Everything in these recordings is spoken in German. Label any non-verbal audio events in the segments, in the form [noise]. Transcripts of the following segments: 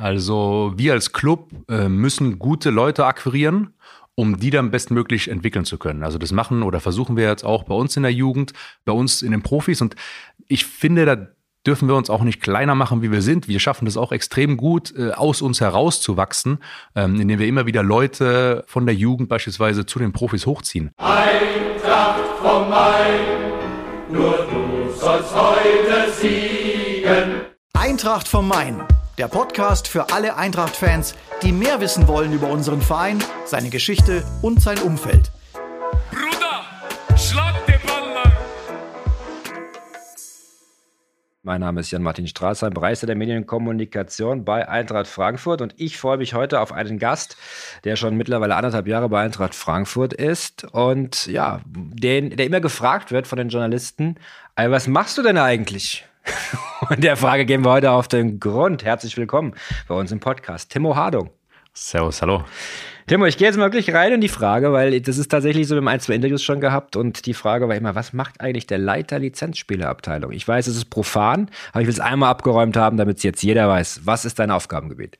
Also wir als Club äh, müssen gute Leute akquirieren, um die dann bestmöglich entwickeln zu können. Also das machen oder versuchen wir jetzt auch bei uns in der Jugend, bei uns in den Profis. Und ich finde, da dürfen wir uns auch nicht kleiner machen, wie wir sind. Wir schaffen das auch extrem gut, äh, aus uns herauszuwachsen, ähm, indem wir immer wieder Leute von der Jugend beispielsweise zu den Profis hochziehen. Eintracht vom Main, nur du sollst heute siegen. Eintracht vom Main, der Podcast für alle Eintracht-Fans, die mehr wissen wollen über unseren Verein, seine Geschichte und sein Umfeld. Bruder, schlag den Ball lang. Mein Name ist Jan-Martin Straßheim, Bereichsleiter der Medienkommunikation bei Eintracht Frankfurt und ich freue mich heute auf einen Gast, der schon mittlerweile anderthalb Jahre bei Eintracht Frankfurt ist und ja, den, der immer gefragt wird von den Journalisten, "Ey, was machst du denn eigentlich? [laughs] Und der Frage gehen wir heute auf den Grund. Herzlich willkommen bei uns im Podcast. Timo Hardung. Servus, hallo. Timo, ich gehe jetzt mal wirklich rein in die Frage, weil das ist tatsächlich so, wir haben ein, zwei Interviews schon gehabt und die Frage war immer, was macht eigentlich der Leiter Lizenzspielerabteilung? Ich weiß, es ist profan, aber ich will es einmal abgeräumt haben, damit es jetzt jeder weiß. Was ist dein Aufgabengebiet?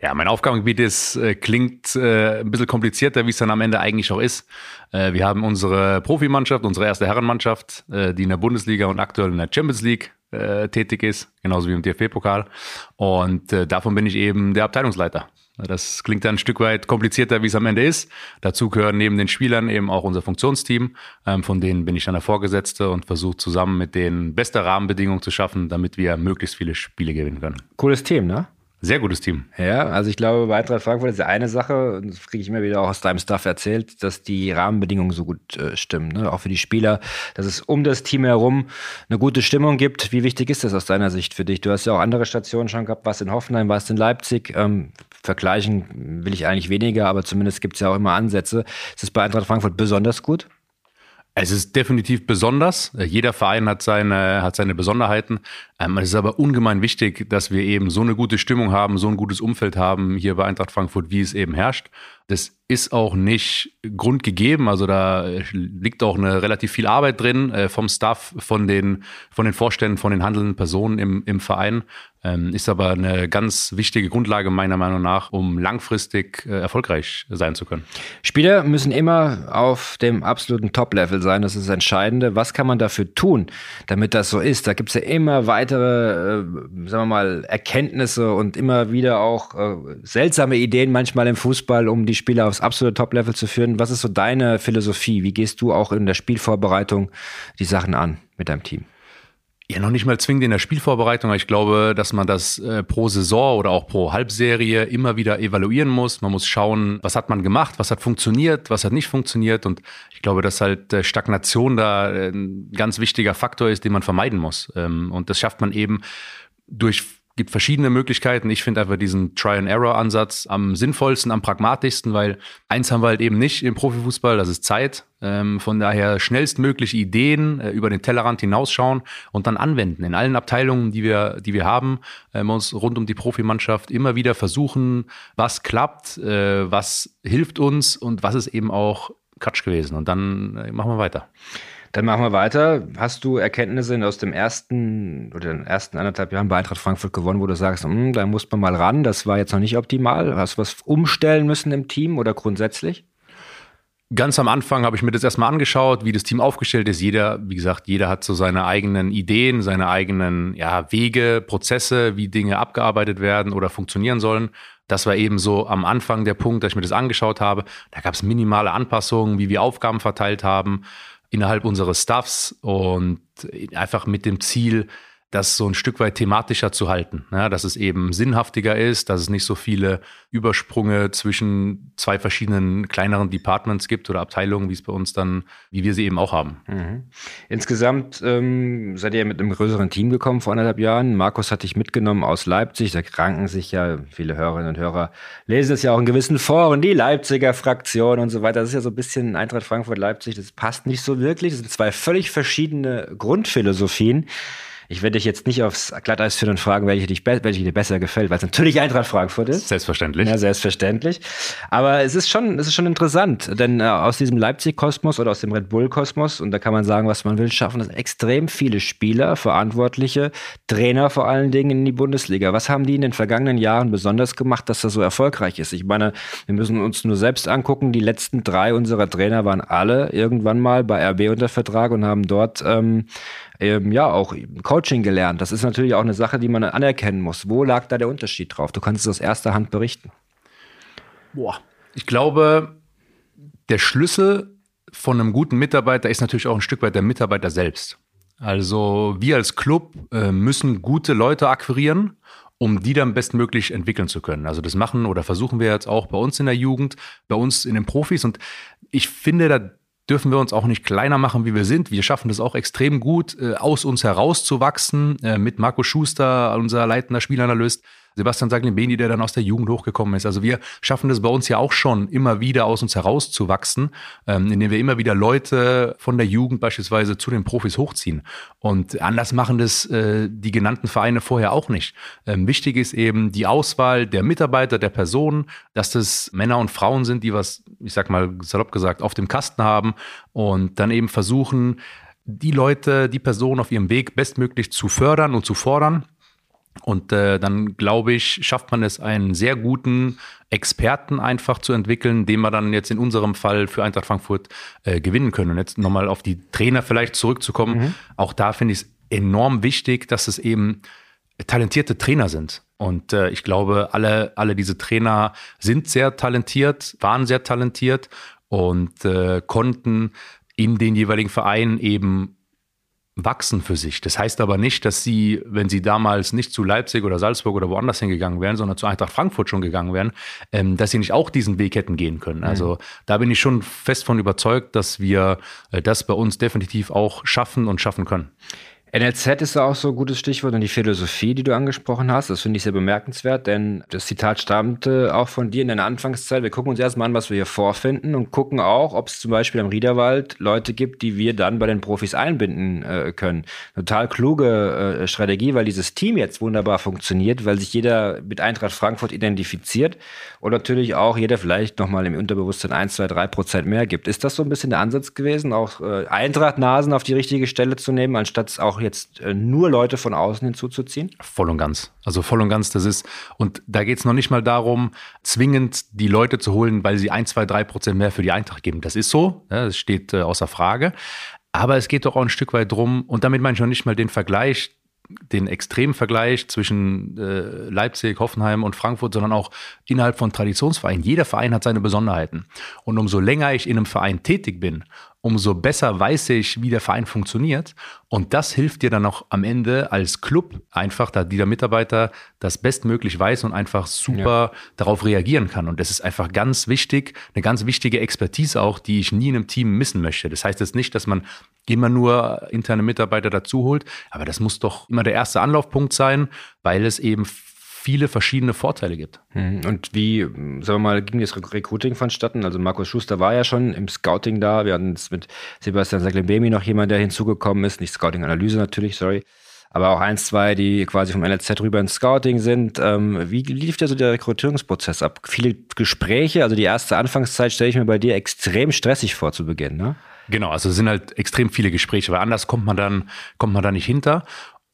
Ja, mein Aufgabengebiet ist, äh, klingt äh, ein bisschen komplizierter, wie es dann am Ende eigentlich auch ist. Äh, wir haben unsere Profimannschaft, unsere erste Herrenmannschaft, äh, die in der Bundesliga und aktuell in der Champions League äh, tätig ist, genauso wie im DFB-Pokal. Und äh, davon bin ich eben der Abteilungsleiter. Das klingt dann ein Stück weit komplizierter, wie es am Ende ist. Dazu gehören neben den Spielern eben auch unser Funktionsteam. Ähm, von denen bin ich dann der Vorgesetzte und versuche zusammen mit denen beste Rahmenbedingungen zu schaffen, damit wir möglichst viele Spiele gewinnen können. Cooles Team, ne? Sehr gutes Team. Ja, also ich glaube, bei Eintracht Frankfurt ist ja eine Sache, das kriege ich immer wieder auch aus deinem Stuff erzählt, dass die Rahmenbedingungen so gut äh, stimmen. Ne? Auch für die Spieler, dass es um das Team herum eine gute Stimmung gibt. Wie wichtig ist das aus deiner Sicht für dich? Du hast ja auch andere Stationen schon gehabt, warst in Hoffenheim, warst in Leipzig. Ähm, vergleichen will ich eigentlich weniger, aber zumindest gibt es ja auch immer Ansätze. Ist es bei Eintracht Frankfurt besonders gut? Es ist definitiv besonders. Jeder Verein hat seine, hat seine Besonderheiten. Ähm, es ist aber ungemein wichtig, dass wir eben so eine gute Stimmung haben, so ein gutes Umfeld haben hier bei Eintracht Frankfurt, wie es eben herrscht. Das ist auch nicht grundgegeben. Also da liegt auch eine relativ viel Arbeit drin äh, vom Staff, von den, von den Vorständen, von den handelnden Personen im, im Verein. Ähm, ist aber eine ganz wichtige Grundlage meiner Meinung nach, um langfristig äh, erfolgreich sein zu können. Spieler müssen immer auf dem absoluten Top-Level sein. Das ist das Entscheidende. Was kann man dafür tun, damit das so ist? Da gibt es ja immer weitere, äh, sagen wir mal, Erkenntnisse und immer wieder auch äh, seltsame Ideen manchmal im Fußball, um die Spieler aufs absolute Top-Level zu führen. Was ist so deine Philosophie? Wie gehst du auch in der Spielvorbereitung die Sachen an mit deinem Team? Ja, noch nicht mal zwingend in der Spielvorbereitung. Ich glaube, dass man das äh, pro Saison oder auch pro Halbserie immer wieder evaluieren muss. Man muss schauen, was hat man gemacht, was hat funktioniert, was hat nicht funktioniert. Und ich glaube, dass halt äh, Stagnation da äh, ein ganz wichtiger Faktor ist, den man vermeiden muss. Ähm, und das schafft man eben durch gibt verschiedene Möglichkeiten. Ich finde einfach diesen Try-and-Error-Ansatz am sinnvollsten, am pragmatischsten, weil eins haben wir halt eben nicht im Profifußball, das ist Zeit. Ähm, von daher schnellstmöglich Ideen äh, über den Tellerrand hinausschauen und dann anwenden. In allen Abteilungen, die wir, die wir haben, äh, uns rund um die Profimannschaft immer wieder versuchen, was klappt, äh, was hilft uns und was ist eben auch Quatsch gewesen. Und dann äh, machen wir weiter. Dann machen wir weiter. Hast du Erkenntnisse aus dem ersten oder den ersten anderthalb Jahren bei Eintracht Frankfurt gewonnen, wo du sagst, hm, da muss man mal ran, das war jetzt noch nicht optimal? Hast du was umstellen müssen im Team oder grundsätzlich? Ganz am Anfang habe ich mir das erstmal angeschaut, wie das Team aufgestellt ist. Jeder, wie gesagt, jeder hat so seine eigenen Ideen, seine eigenen ja, Wege, Prozesse, wie Dinge abgearbeitet werden oder funktionieren sollen. Das war eben so am Anfang der Punkt, dass ich mir das angeschaut habe. Da gab es minimale Anpassungen, wie wir Aufgaben verteilt haben innerhalb unseres Staffs und einfach mit dem Ziel, das so ein Stück weit thematischer zu halten. Ja, dass es eben sinnhaftiger ist, dass es nicht so viele Übersprünge zwischen zwei verschiedenen kleineren Departments gibt oder Abteilungen, wie es bei uns dann, wie wir sie eben auch haben. Mhm. Insgesamt ähm, seid ihr mit einem größeren Team gekommen vor anderthalb Jahren. Markus hat dich mitgenommen aus Leipzig. Da kranken sich ja viele Hörerinnen und Hörer, lesen es ja auch in gewissen Foren, die Leipziger Fraktion und so weiter. Das ist ja so ein bisschen Eintracht Frankfurt, Leipzig. Das passt nicht so wirklich. Das sind zwei völlig verschiedene Grundphilosophien. Ich werde dich jetzt nicht aufs Glatteis führen und fragen, welche, dich, welche dir besser gefällt, weil es natürlich Eintracht Frankfurt ist. Selbstverständlich. Ja, selbstverständlich. Aber es ist schon, es ist schon interessant, denn äh, aus diesem Leipzig-Kosmos oder aus dem Red Bull-Kosmos, und da kann man sagen, was man will, schaffen das extrem viele Spieler, Verantwortliche, Trainer vor allen Dingen in die Bundesliga. Was haben die in den vergangenen Jahren besonders gemacht, dass das so erfolgreich ist? Ich meine, wir müssen uns nur selbst angucken, die letzten drei unserer Trainer waren alle irgendwann mal bei RB unter Vertrag und haben dort ähm, ähm, ja auch Coaching gelernt. Das ist natürlich auch eine Sache, die man anerkennen muss. Wo lag da der Unterschied drauf? Du kannst es aus erster Hand berichten. Boah. Ich glaube, der Schlüssel von einem guten Mitarbeiter ist natürlich auch ein Stück weit der Mitarbeiter selbst. Also wir als Club äh, müssen gute Leute akquirieren, um die dann bestmöglich entwickeln zu können. Also das machen oder versuchen wir jetzt auch bei uns in der Jugend, bei uns in den Profis. Und ich finde, da dürfen wir uns auch nicht kleiner machen, wie wir sind. Wir schaffen das auch extrem gut, äh, aus uns herauszuwachsen. Äh, mit Marco Schuster, unser leitender Spielanalyst, Sebastian Saglimbeni, der dann aus der Jugend hochgekommen ist. Also wir schaffen das bei uns ja auch schon, immer wieder aus uns herauszuwachsen, ähm, indem wir immer wieder Leute von der Jugend beispielsweise zu den Profis hochziehen. Und anders machen das äh, die genannten Vereine vorher auch nicht. Ähm, wichtig ist eben die Auswahl der Mitarbeiter, der Personen, dass das Männer und Frauen sind, die was, ich sag mal salopp gesagt, auf dem Kasten haben und dann eben versuchen, die Leute, die Personen auf ihrem Weg bestmöglich zu fördern und zu fordern und äh, dann, glaube ich, schafft man es, einen sehr guten Experten einfach zu entwickeln, den wir dann jetzt in unserem Fall für Eintracht Frankfurt äh, gewinnen können. Und jetzt nochmal auf die Trainer vielleicht zurückzukommen. Mhm. Auch da finde ich es enorm wichtig, dass es eben talentierte Trainer sind. Und äh, ich glaube, alle, alle diese Trainer sind sehr talentiert, waren sehr talentiert und äh, konnten in den jeweiligen Vereinen eben wachsen für sich. Das heißt aber nicht, dass sie, wenn sie damals nicht zu Leipzig oder Salzburg oder woanders hingegangen wären, sondern zu Eintracht Frankfurt schon gegangen wären, ähm, dass sie nicht auch diesen Weg hätten gehen können. Also mhm. da bin ich schon fest von überzeugt, dass wir äh, das bei uns definitiv auch schaffen und schaffen können. NLZ ist auch so ein gutes Stichwort und die Philosophie, die du angesprochen hast, das finde ich sehr bemerkenswert, denn das Zitat stammte auch von dir in deiner Anfangszeit. Wir gucken uns erstmal an, was wir hier vorfinden und gucken auch, ob es zum Beispiel am Riederwald Leute gibt, die wir dann bei den Profis einbinden äh, können. Total kluge äh, Strategie, weil dieses Team jetzt wunderbar funktioniert, weil sich jeder mit Eintracht Frankfurt identifiziert und natürlich auch jeder vielleicht nochmal im Unterbewusstsein 1, 2, 3 Prozent mehr gibt. Ist das so ein bisschen der Ansatz gewesen, auch äh, Eintracht-Nasen auf die richtige Stelle zu nehmen, anstatt auch jetzt äh, nur Leute von außen hinzuzuziehen? Voll und ganz. Also voll und ganz, das ist, und da geht es noch nicht mal darum, zwingend die Leute zu holen, weil sie 1, 2, 3 Prozent mehr für die Eintracht geben. Das ist so, das steht äh, außer Frage. Aber es geht doch auch ein Stück weit drum, und damit meine ich noch nicht mal den Vergleich, den Extremvergleich zwischen äh, Leipzig, Hoffenheim und Frankfurt, sondern auch innerhalb von Traditionsvereinen. Jeder Verein hat seine Besonderheiten. Und umso länger ich in einem Verein tätig bin, umso besser weiß ich, wie der Verein funktioniert. Und das hilft dir dann auch am Ende als Club einfach, da dieser Mitarbeiter das bestmöglich weiß und einfach super ja. darauf reagieren kann. Und das ist einfach ganz wichtig, eine ganz wichtige Expertise auch, die ich nie in einem Team missen möchte. Das heißt jetzt nicht, dass man immer nur interne Mitarbeiter dazu holt, aber das muss doch immer der erste Anlaufpunkt sein, weil es eben viele verschiedene Vorteile gibt. Mhm. Und wie, sagen wir mal, ging das Recruiting vonstatten? Also Markus Schuster war ja schon im Scouting da. Wir hatten es mit Sebastian Saglembemi noch jemand, der hinzugekommen ist. Nicht Scouting-Analyse natürlich, sorry. Aber auch eins, zwei, die quasi vom NLZ rüber ins Scouting sind. Ähm, wie lief der so der Rekrutierungsprozess ab? Viele Gespräche, also die erste Anfangszeit stelle ich mir bei dir extrem stressig vor zu Beginn, ne? Genau, also es sind halt extrem viele Gespräche, weil anders kommt man dann, kommt man da nicht hinter.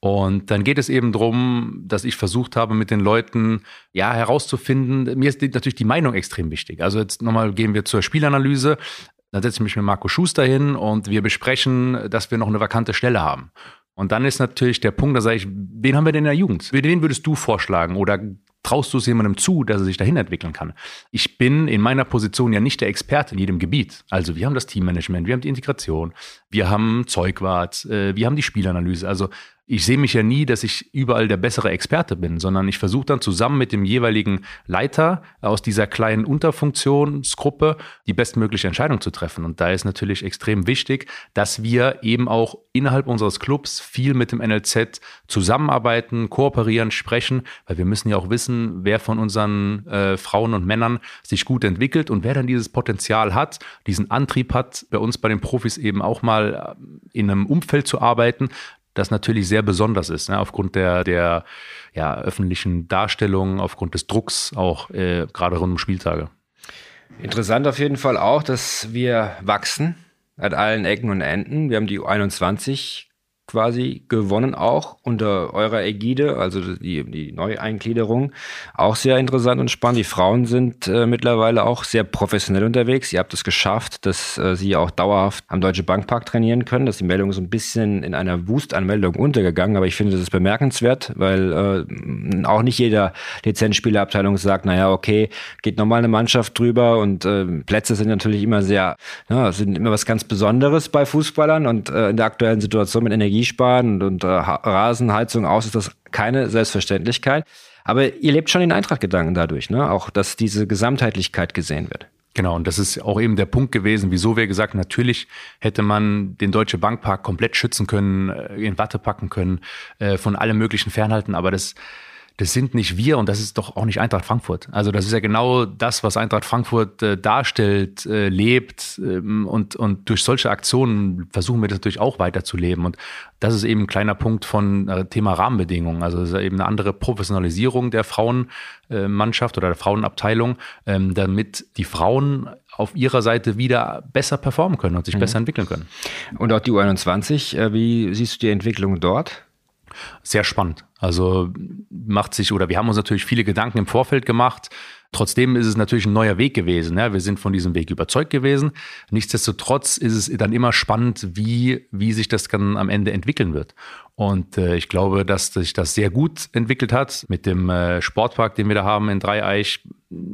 Und dann geht es eben darum, dass ich versucht habe, mit den Leuten ja herauszufinden, mir ist natürlich die Meinung extrem wichtig. Also jetzt nochmal gehen wir zur Spielanalyse. Dann setze ich mich mit Marco Schuster hin und wir besprechen, dass wir noch eine vakante Stelle haben. Und dann ist natürlich der Punkt, da sage ich, wen haben wir denn in der Jugend? Wen würdest du vorschlagen? Oder traust du es jemandem zu, dass er sich dahin entwickeln kann? Ich bin in meiner Position ja nicht der Experte in jedem Gebiet. Also wir haben das Teammanagement, wir haben die Integration, wir haben Zeugwart, äh, wir haben die Spielanalyse. Also ich sehe mich ja nie, dass ich überall der bessere Experte bin, sondern ich versuche dann zusammen mit dem jeweiligen Leiter aus dieser kleinen Unterfunktionsgruppe die bestmögliche Entscheidung zu treffen. Und da ist natürlich extrem wichtig, dass wir eben auch innerhalb unseres Clubs viel mit dem NLZ zusammenarbeiten, kooperieren, sprechen, weil wir müssen ja auch wissen, wer von unseren äh, Frauen und Männern sich gut entwickelt und wer dann dieses Potenzial hat, diesen Antrieb hat, bei uns bei den Profis eben auch mal in einem Umfeld zu arbeiten, das natürlich sehr besonders ist, ne? aufgrund der, der ja, öffentlichen Darstellung, aufgrund des Drucks auch äh, gerade rund um Spieltage. Interessant auf jeden Fall auch, dass wir wachsen an allen Ecken und Enden. Wir haben die U21 quasi gewonnen auch unter eurer Ägide, also die, die Neueingliederung. Auch sehr interessant und spannend. Die Frauen sind äh, mittlerweile auch sehr professionell unterwegs. Ihr habt es geschafft, dass äh, sie auch dauerhaft am Deutsche Bankpark trainieren können. Dass die Meldung so ein bisschen in einer Wustanmeldung untergegangen, aber ich finde, das ist bemerkenswert, weil äh, auch nicht jeder Lizenzspielerabteilung sagt, naja, okay, geht nochmal eine Mannschaft drüber und äh, Plätze sind natürlich immer sehr, ja, sind immer was ganz Besonderes bei Fußballern und äh, in der aktuellen Situation mit Energie Energiesparen und, und äh, Rasenheizung aus, ist das keine Selbstverständlichkeit. Aber ihr lebt schon den Eintracht-Gedanken dadurch, ne? Auch, dass diese Gesamtheitlichkeit gesehen wird. Genau, und das ist auch eben der Punkt gewesen, wieso wir gesagt haben, natürlich hätte man den Deutsche Bankpark komplett schützen können, äh, in Watte packen können, äh, von allem möglichen fernhalten, aber das das sind nicht wir und das ist doch auch nicht Eintracht Frankfurt. Also das ist ja genau das, was Eintracht Frankfurt äh, darstellt, äh, lebt ähm, und, und durch solche Aktionen versuchen wir das natürlich auch weiterzuleben. Und das ist eben ein kleiner Punkt von äh, Thema Rahmenbedingungen. Also das ist eben eine andere Professionalisierung der Frauenmannschaft oder der Frauenabteilung, ähm, damit die Frauen auf ihrer Seite wieder besser performen können und sich mhm. besser entwickeln können. Und auch die U21, äh, wie siehst du die Entwicklung dort? Sehr spannend. Also macht sich, oder wir haben uns natürlich viele Gedanken im Vorfeld gemacht. Trotzdem ist es natürlich ein neuer Weg gewesen. Ja. Wir sind von diesem Weg überzeugt gewesen. Nichtsdestotrotz ist es dann immer spannend, wie, wie sich das dann am Ende entwickeln wird. Und äh, ich glaube, dass sich das sehr gut entwickelt hat. Mit dem äh, Sportpark, den wir da haben in Dreieich,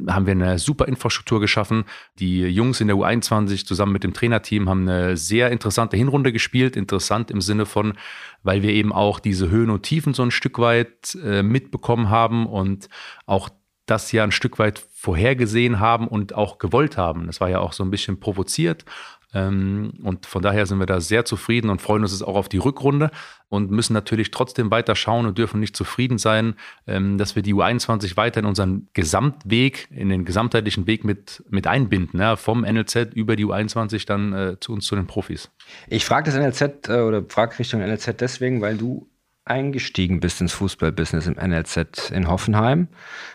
haben wir eine super Infrastruktur geschaffen. Die Jungs in der U21 zusammen mit dem Trainerteam haben eine sehr interessante Hinrunde gespielt. Interessant im Sinne von, weil wir eben auch diese Höhen und Tiefen so ein Stück weit äh, mitbekommen haben und auch das ja ein Stück weit vorhergesehen haben und auch gewollt haben. Das war ja auch so ein bisschen provoziert, ähm, und von daher sind wir da sehr zufrieden und freuen uns auch auf die Rückrunde und müssen natürlich trotzdem weiter schauen und dürfen nicht zufrieden sein, ähm, dass wir die U21 weiter in unseren Gesamtweg, in den gesamtheitlichen Weg mit, mit einbinden, ja, vom NLZ über die U21 dann äh, zu uns, zu den Profis. Ich frage das NLZ äh, oder frage Richtung NLZ deswegen, weil du eingestiegen bist ins Fußballbusiness im NLZ in Hoffenheim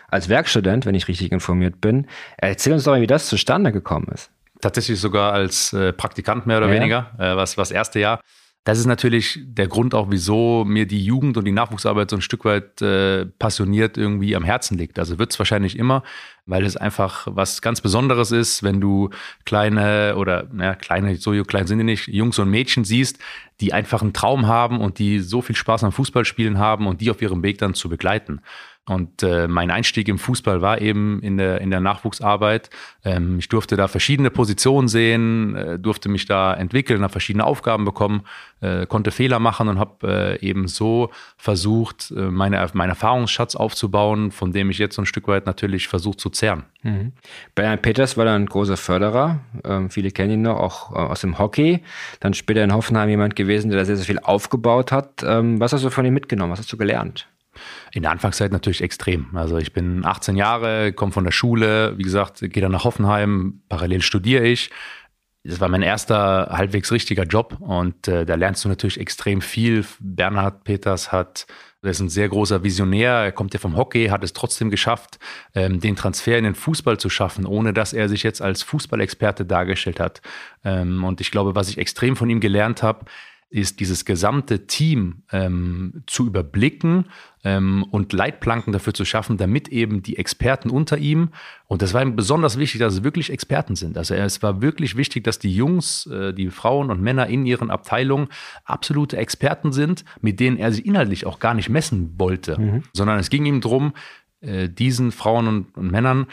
als Werkstudent, wenn ich richtig informiert bin. Erzähl uns doch mal, wie das zustande gekommen ist. Tatsächlich sogar als äh, Praktikant mehr oder ja. weniger, äh, was was erste Jahr. Das ist natürlich der Grund auch, wieso mir die Jugend und die Nachwuchsarbeit so ein Stück weit äh, passioniert irgendwie am Herzen liegt. Also wird es wahrscheinlich immer, weil es einfach was ganz Besonderes ist, wenn du kleine oder ja, kleine, so klein sind die nicht, Jungs und Mädchen siehst, die einfach einen Traum haben und die so viel Spaß am Fußballspielen haben und die auf ihrem Weg dann zu begleiten. Und äh, mein Einstieg im Fußball war eben in der, in der Nachwuchsarbeit. Ähm, ich durfte da verschiedene Positionen sehen, äh, durfte mich da entwickeln, habe verschiedene Aufgaben bekommen, äh, konnte Fehler machen und habe äh, eben so versucht, äh, meine, meinen Erfahrungsschatz aufzubauen, von dem ich jetzt so ein Stück weit natürlich versucht zu zehren. Mhm. Bernhard Peters war dann ein großer Förderer. Ähm, viele kennen ihn noch, auch äh, aus dem Hockey. Dann später in Hoffenheim jemand gewesen, der da sehr, sehr viel aufgebaut hat. Ähm, was hast du von ihm mitgenommen? Was hast du gelernt? In der Anfangszeit natürlich extrem. Also ich bin 18 Jahre, komme von der Schule, wie gesagt, gehe dann nach Hoffenheim, parallel studiere ich. Das war mein erster halbwegs richtiger Job und äh, da lernst du natürlich extrem viel. Bernhard Peters hat, er ist ein sehr großer Visionär, er kommt ja vom Hockey, hat es trotzdem geschafft, ähm, den Transfer in den Fußball zu schaffen, ohne dass er sich jetzt als Fußballexperte dargestellt hat. Ähm, und ich glaube, was ich extrem von ihm gelernt habe, ist dieses gesamte Team ähm, zu überblicken ähm, und Leitplanken dafür zu schaffen, damit eben die Experten unter ihm, und das war ihm besonders wichtig, dass es wirklich Experten sind. Also es war wirklich wichtig, dass die Jungs, äh, die Frauen und Männer in ihren Abteilungen absolute Experten sind, mit denen er sich inhaltlich auch gar nicht messen wollte, mhm. sondern es ging ihm darum, äh, diesen Frauen und, und Männern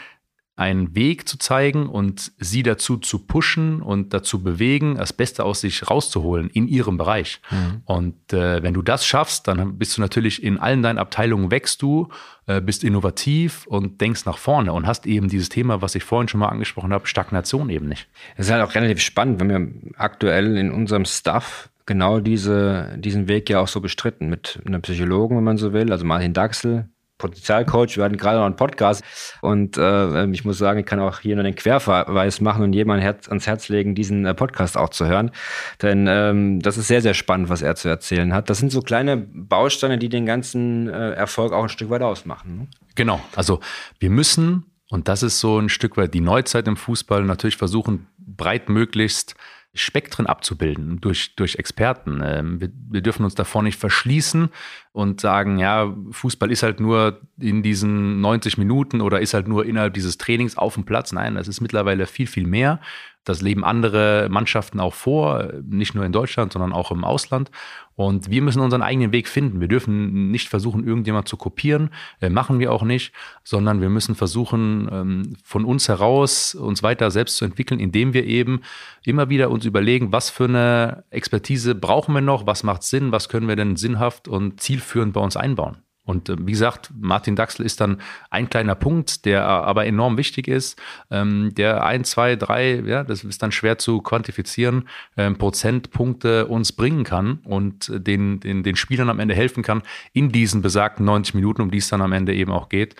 einen Weg zu zeigen und sie dazu zu pushen und dazu bewegen, das Beste aus sich rauszuholen in ihrem Bereich. Mhm. Und äh, wenn du das schaffst, dann bist du natürlich in allen deinen Abteilungen wächst du, äh, bist innovativ und denkst nach vorne und hast eben dieses Thema, was ich vorhin schon mal angesprochen habe, Stagnation eben nicht. Das ist halt auch relativ spannend, wenn wir aktuell in unserem Stuff genau diese, diesen Weg ja auch so bestritten mit einem Psychologen, wenn man so will, also Martin Daxel, Potenzialcoach, wir hatten gerade noch einen Podcast und äh, ich muss sagen, ich kann auch hier nur den Querverweis machen und jemand Herz, ans Herz legen, diesen äh, Podcast auch zu hören, denn ähm, das ist sehr, sehr spannend, was er zu erzählen hat. Das sind so kleine Bausteine, die den ganzen äh, Erfolg auch ein Stück weit ausmachen. Ne? Genau, also wir müssen, und das ist so ein Stück weit die Neuzeit im Fußball, natürlich versuchen, breitmöglichst Spektren abzubilden durch, durch Experten. Ähm, wir, wir, dürfen uns davor nicht verschließen und sagen, ja, Fußball ist halt nur in diesen 90 Minuten oder ist halt nur innerhalb dieses Trainings auf dem Platz. Nein, das ist mittlerweile viel, viel mehr. Das leben andere Mannschaften auch vor, nicht nur in Deutschland, sondern auch im Ausland. Und wir müssen unseren eigenen Weg finden. Wir dürfen nicht versuchen, irgendjemand zu kopieren, äh, machen wir auch nicht, sondern wir müssen versuchen, ähm, von uns heraus uns weiter selbst zu entwickeln, indem wir eben immer wieder uns überlegen, was für eine Expertise brauchen wir noch, was macht Sinn, was können wir denn sinnhaft und zielführend bei uns einbauen. Und äh, wie gesagt, Martin Daxel ist dann ein kleiner Punkt, der aber enorm wichtig ist, ähm, der ein, zwei, drei, ja, das ist dann schwer zu quantifizieren, ähm, Prozentpunkte uns bringen kann und den, den, den Spielern am Ende helfen kann, in diesen besagten 90 Minuten, um die es dann am Ende eben auch geht,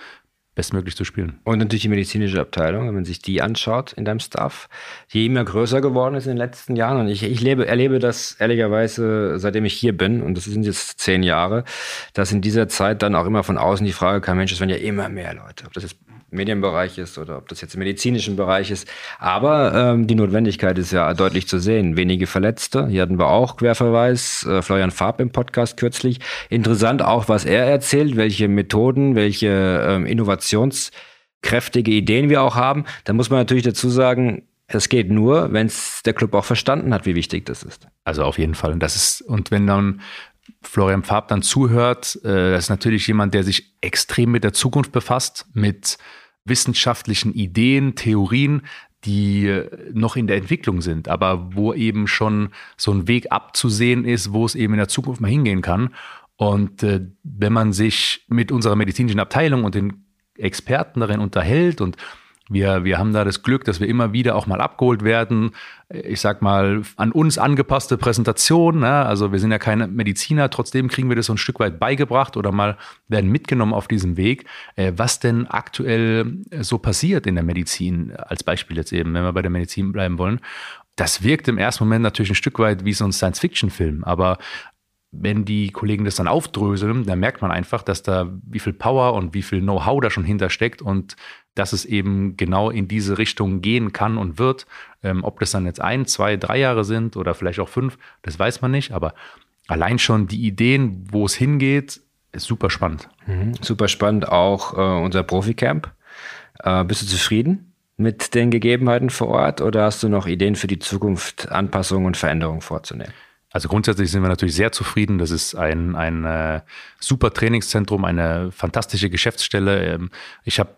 bestmöglich zu spielen. Und natürlich die medizinische Abteilung, wenn man sich die anschaut in deinem Staff, die immer größer geworden ist in den letzten Jahren. Und ich, ich lebe, erlebe das ehrlicherweise, seitdem ich hier bin, und das sind jetzt zehn Jahre, dass in dieser Zeit dann auch immer von außen die Frage kam, Mensch, es werden ja immer mehr Leute. Ob das jetzt Medienbereich ist oder ob das jetzt im medizinischen Bereich ist. Aber ähm, die Notwendigkeit ist ja deutlich zu sehen. Wenige Verletzte. Hier hatten wir auch Querverweis. Äh, Florian Farb im Podcast kürzlich. Interessant auch, was er erzählt, welche Methoden, welche ähm, innovationskräftige Ideen wir auch haben. Da muss man natürlich dazu sagen, es geht nur, wenn es der Club auch verstanden hat, wie wichtig das ist. Also auf jeden Fall. Und das ist, und wenn dann Florian Farb dann zuhört, äh, das ist natürlich jemand, der sich extrem mit der Zukunft befasst, mit wissenschaftlichen Ideen, Theorien, die noch in der Entwicklung sind, aber wo eben schon so ein Weg abzusehen ist, wo es eben in der Zukunft mal hingehen kann. Und äh, wenn man sich mit unserer medizinischen Abteilung und den Experten darin unterhält und wir, wir haben da das Glück, dass wir immer wieder auch mal abgeholt werden. Ich sag mal, an uns angepasste Präsentation. Ne? Also wir sind ja keine Mediziner, trotzdem kriegen wir das so ein Stück weit beigebracht oder mal werden mitgenommen auf diesem Weg, äh, was denn aktuell so passiert in der Medizin, als Beispiel jetzt eben, wenn wir bei der Medizin bleiben wollen. Das wirkt im ersten Moment natürlich ein Stück weit wie so ein Science-Fiction-Film, aber wenn die Kollegen das dann aufdröseln, dann merkt man einfach, dass da wie viel Power und wie viel Know-how da schon hintersteckt und dass es eben genau in diese Richtung gehen kann und wird. Ähm, ob das dann jetzt ein, zwei, drei Jahre sind oder vielleicht auch fünf, das weiß man nicht. Aber allein schon die Ideen, wo es hingeht, ist super spannend. Mhm. Super spannend auch äh, unser Profi-Camp. Äh, bist du zufrieden mit den Gegebenheiten vor Ort oder hast du noch Ideen für die Zukunft, Anpassungen und Veränderungen vorzunehmen? Also grundsätzlich sind wir natürlich sehr zufrieden. Das ist ein, ein äh, super Trainingszentrum, eine fantastische Geschäftsstelle. Ähm, ich habe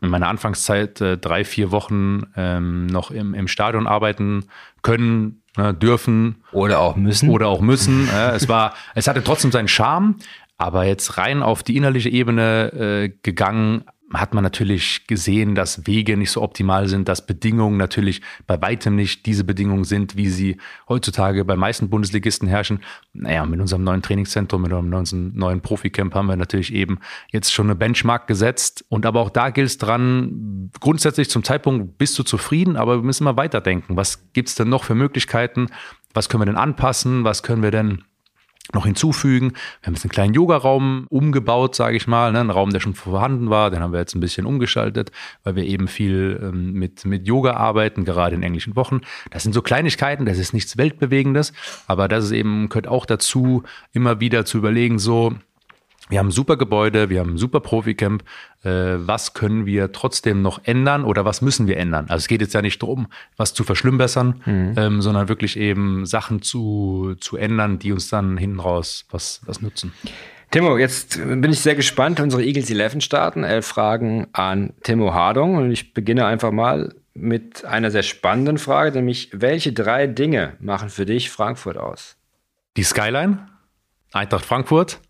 in meiner Anfangszeit äh, drei, vier Wochen ähm, noch im, im Stadion arbeiten können, ne, dürfen. Oder auch müssen. Oder auch müssen. äh, es war, es hatte trotzdem seinen Charme, aber jetzt rein auf die innerliche Ebene äh, gegangen, hat man natürlich gesehen, dass Wege nicht so optimal sind, dass Bedingungen natürlich bei weitem nicht diese Bedingungen sind, wie sie heutzutage bei meisten Bundesligisten herrschen. Naja, mit unserem neuen Trainingszentrum, mit unserem neuen Proficamp haben wir natürlich eben jetzt schon eine Benchmark gesetzt. Und aber auch da gilt es dran, grundsätzlich zum Zeitpunkt bist du zufrieden, aber wir müssen mal weiterdenken. Was gibt es denn noch für Möglichkeiten? Was können wir denn anpassen? Was können wir denn noch hinzufügen. Wir haben jetzt einen kleinen Yoga-Raum umgebaut, sage ich mal, ne? ein Raum, der schon vorhanden war, den haben wir jetzt ein bisschen umgeschaltet, weil wir eben viel ähm, mit, mit Yoga arbeiten, gerade in englischen Wochen. Das sind so Kleinigkeiten, das ist nichts Weltbewegendes, aber das ist eben, gehört auch dazu, immer wieder zu überlegen, so, wir haben ein super Gebäude, wir haben ein super Profi-Camp. Äh, was können wir trotzdem noch ändern oder was müssen wir ändern? Also es geht jetzt ja nicht darum, was zu verschlimmbessern, mhm. ähm, sondern wirklich eben Sachen zu, zu ändern, die uns dann hinten raus was, was nutzen. Timo, jetzt bin ich sehr gespannt. Unsere Eagles 11 starten. Elf Fragen an Timo Hardung. Und ich beginne einfach mal mit einer sehr spannenden Frage, nämlich welche drei Dinge machen für dich Frankfurt aus? Die Skyline, Eintracht Frankfurt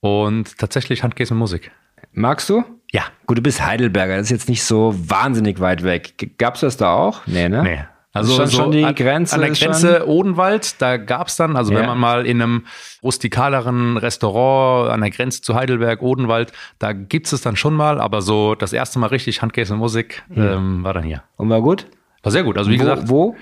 und tatsächlich Handkäse mit Musik. Magst du? Ja. Gut, du bist Heidelberger, das ist jetzt nicht so wahnsinnig weit weg. Gab's das da auch? Nee, ne? Nee. Also schon- so schon die an, Grenze an der Grenze Odenwald, da gab's dann, also Ja. wenn man mal in einem rustikaleren Restaurant an der Grenze zu Heidelberg, Odenwald, da gibt's es dann schon mal, aber so das erste Mal richtig Handkäse und Musik ähm, war dann hier. Und war gut? War sehr gut. Also wie wo, gesagt, Wo?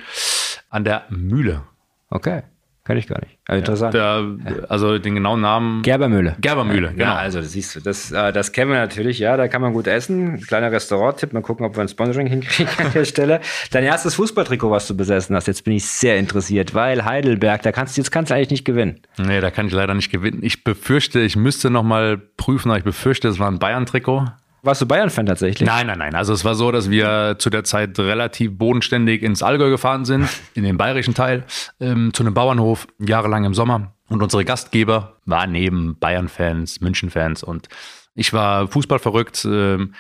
an der Mühle. Okay. Kann ich gar nicht. Aber interessant. Da, also den genauen Namen. Gerbermühle. Gerbermühle, genau. Ja, also das siehst du, das, äh, das kennen wir natürlich, ja, da kann man gut essen. Kleiner Restaurant-Tipp, mal gucken, ob wir ein Sponsoring hinkriegen an der Stelle. Dein erstes Fußballtrikot, was du besessen hast, jetzt bin ich sehr interessiert, weil Heidelberg, da kannst du jetzt kannst du eigentlich nicht gewinnen. Nee, da kann ich leider nicht gewinnen. Ich befürchte, ich müsste noch mal prüfen, aber ich befürchte, es war ein Bayern-Trikot. Warst du Bayern-Fan tatsächlich? Nein, nein, nein. Also es war so, dass wir zu der Zeit relativ bodenständig ins Allgäu gefahren sind, in den bayerischen Teil, ähm, zu einem Bauernhof, jahrelang im Sommer. Und unsere Gastgeber waren neben Bayern-Fans, München-Fans und ich war Fußball verrückt, ähm,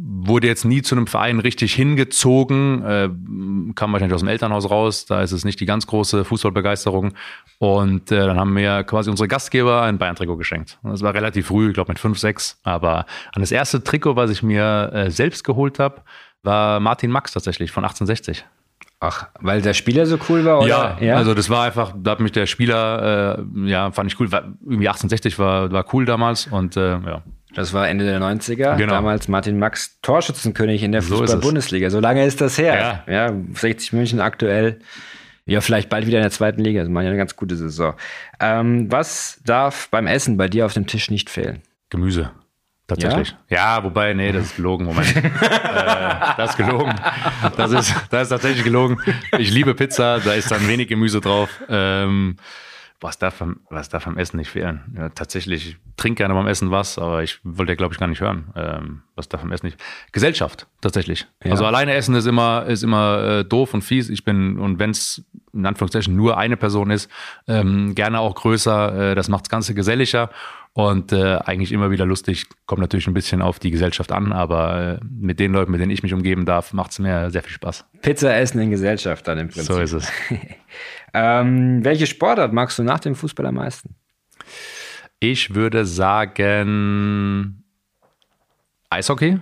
wurde jetzt nie zu einem Verein richtig hingezogen, äh, kam wahrscheinlich aus dem Elternhaus raus, da ist es nicht die ganz große Fußballbegeisterung. Und äh, dann haben mir quasi unsere Gastgeber ein Bayern-Trikot geschenkt. Und das war relativ früh, ich glaube mit 5, 6. Aber an das erste Trikot, was ich mir äh, selbst geholt habe, war Martin Max tatsächlich von 1860. Ach, weil der Spieler so cool war, oder? Ja, also das war einfach, da hat mich der Spieler, äh, ja, fand ich cool. War, irgendwie 1860 war, war cool damals und äh, ja. Das war Ende der 90er. Genau. Damals Martin Max Torschützenkönig in der So. Fußball-Bundesliga. So lange ist das her. Ja. 60 München aktuell. Ja, vielleicht bald wieder in der zweiten Liga. Das machen ja eine ganz gute Saison. Ähm, was darf beim Essen bei dir auf dem Tisch nicht fehlen? Gemüse. Tatsächlich. Ja, wobei, nee, das ist gelogen. Moment. [laughs] äh, das ist gelogen. Das ist, das ist tatsächlich gelogen. Ich liebe Pizza, da ist dann wenig Gemüse drauf. Ähm, was darf, was darf beim Essen nicht fehlen? Ja, tatsächlich, ich trinke gerne beim Essen was, aber ich wollte ja, glaube ich, gar nicht hören. Ähm, was darf beim Essen nicht? Gesellschaft, tatsächlich. Ja. Also alleine essen ist immer, ist immer äh, doof und fies. Ich bin, und wenn es in Anführungszeichen nur eine Person ist, ähm, gerne auch größer. Äh, das macht das Ganze geselliger und äh, eigentlich immer wieder lustig. Kommt natürlich ein bisschen auf die Gesellschaft an, aber äh, mit den Leuten, mit denen ich mich umgeben darf, macht es mir sehr viel Spaß. Pizza essen in Gesellschaft dann im Prinzip. So ist es. [laughs] Ähm, welche Sportart magst du nach dem Fußball am meisten? Ich würde sagen Eishockey,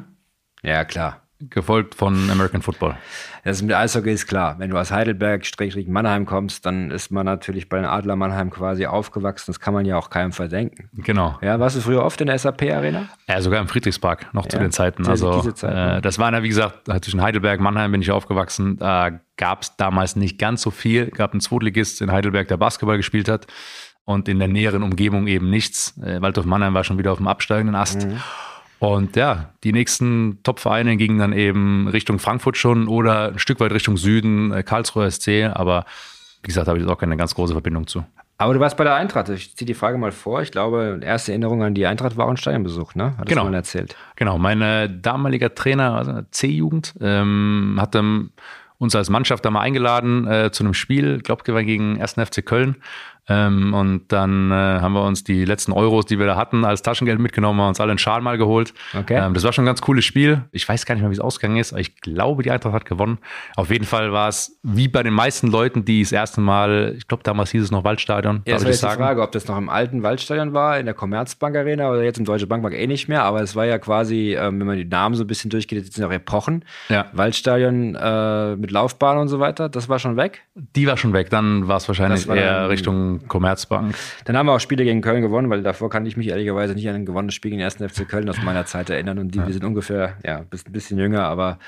Ja, klar. Gefolgt von American Football. Das mit Eishockey ist klar. Wenn du aus Heidelberg, Strich Mannheim kommst, dann ist man natürlich bei den Adler Mannheim quasi aufgewachsen. Das kann man ja auch keinem verdenken. Genau. Ja, warst du früher oft in der SAP-Arena? Ja, sogar im Friedrichspark noch zu Ja, den Zeiten. Also diese Zeit, ne? äh, das war ja, wie gesagt, zwischen Heidelberg und Mannheim bin ich aufgewachsen. Da gab es damals nicht ganz so viel. gab einen Zweitligist in Heidelberg, der Basketball gespielt hat. Und in der näheren Umgebung eben nichts. Äh, Waldorf Mannheim war schon wieder auf dem absteigenden Ast. Mhm. Und ja, die nächsten Top-Vereine gingen dann eben Richtung Frankfurt schon oder ein Stück weit Richtung Süden, äh, Karlsruhe SC. Aber wie gesagt, habe ich jetzt auch keine ganz große Verbindung zu. Aber du warst bei der Eintracht. Ich ziehe die Frage mal vor. Ich glaube, erste Erinnerung an die Eintracht war ein Stadionbesuch, ne? Hattest Genau. du mal erzählt. Genau, mein äh, damaliger Trainer, also C-Jugend, ähm, hat uns als Mannschaft da mal eingeladen äh, zu einem Spiel, ich glaube, gegen 1. FC Köln. Ähm, und dann äh, haben wir uns die letzten Euros, die wir da hatten, als Taschengeld mitgenommen, haben uns alle einen Schal mal geholt. Okay. Ähm, das war schon ein ganz cooles Spiel. Ich weiß gar nicht mehr, wie es ausgegangen ist, aber ich glaube, die Eintracht hat gewonnen. Auf jeden Fall war es wie bei den meisten Leuten, die das erste Mal, ich glaube, damals hieß es noch Waldstadion, Ja, das war die. Frage, ob das noch im alten Waldstadion war, in der Commerzbank Arena oder jetzt im Deutsche Bankbank eh nicht mehr. Aber es war ja quasi, ähm, wenn man die Namen so ein bisschen durchgeht, jetzt sind auch Epochen. Ja. Waldstadion äh, mit Laufbahn und so weiter, das war schon weg. Die war schon weg, dann war es wahrscheinlich eher dann- Commerzbank. Dann haben wir auch Spiele gegen Köln gewonnen, weil davor kann ich mich ehrlicherweise nicht an ein gewonnenes Spiel gegen den 1. FC Köln aus meiner Zeit erinnern. Und die, die sind ungefähr, ja, ein bisschen, jünger, aber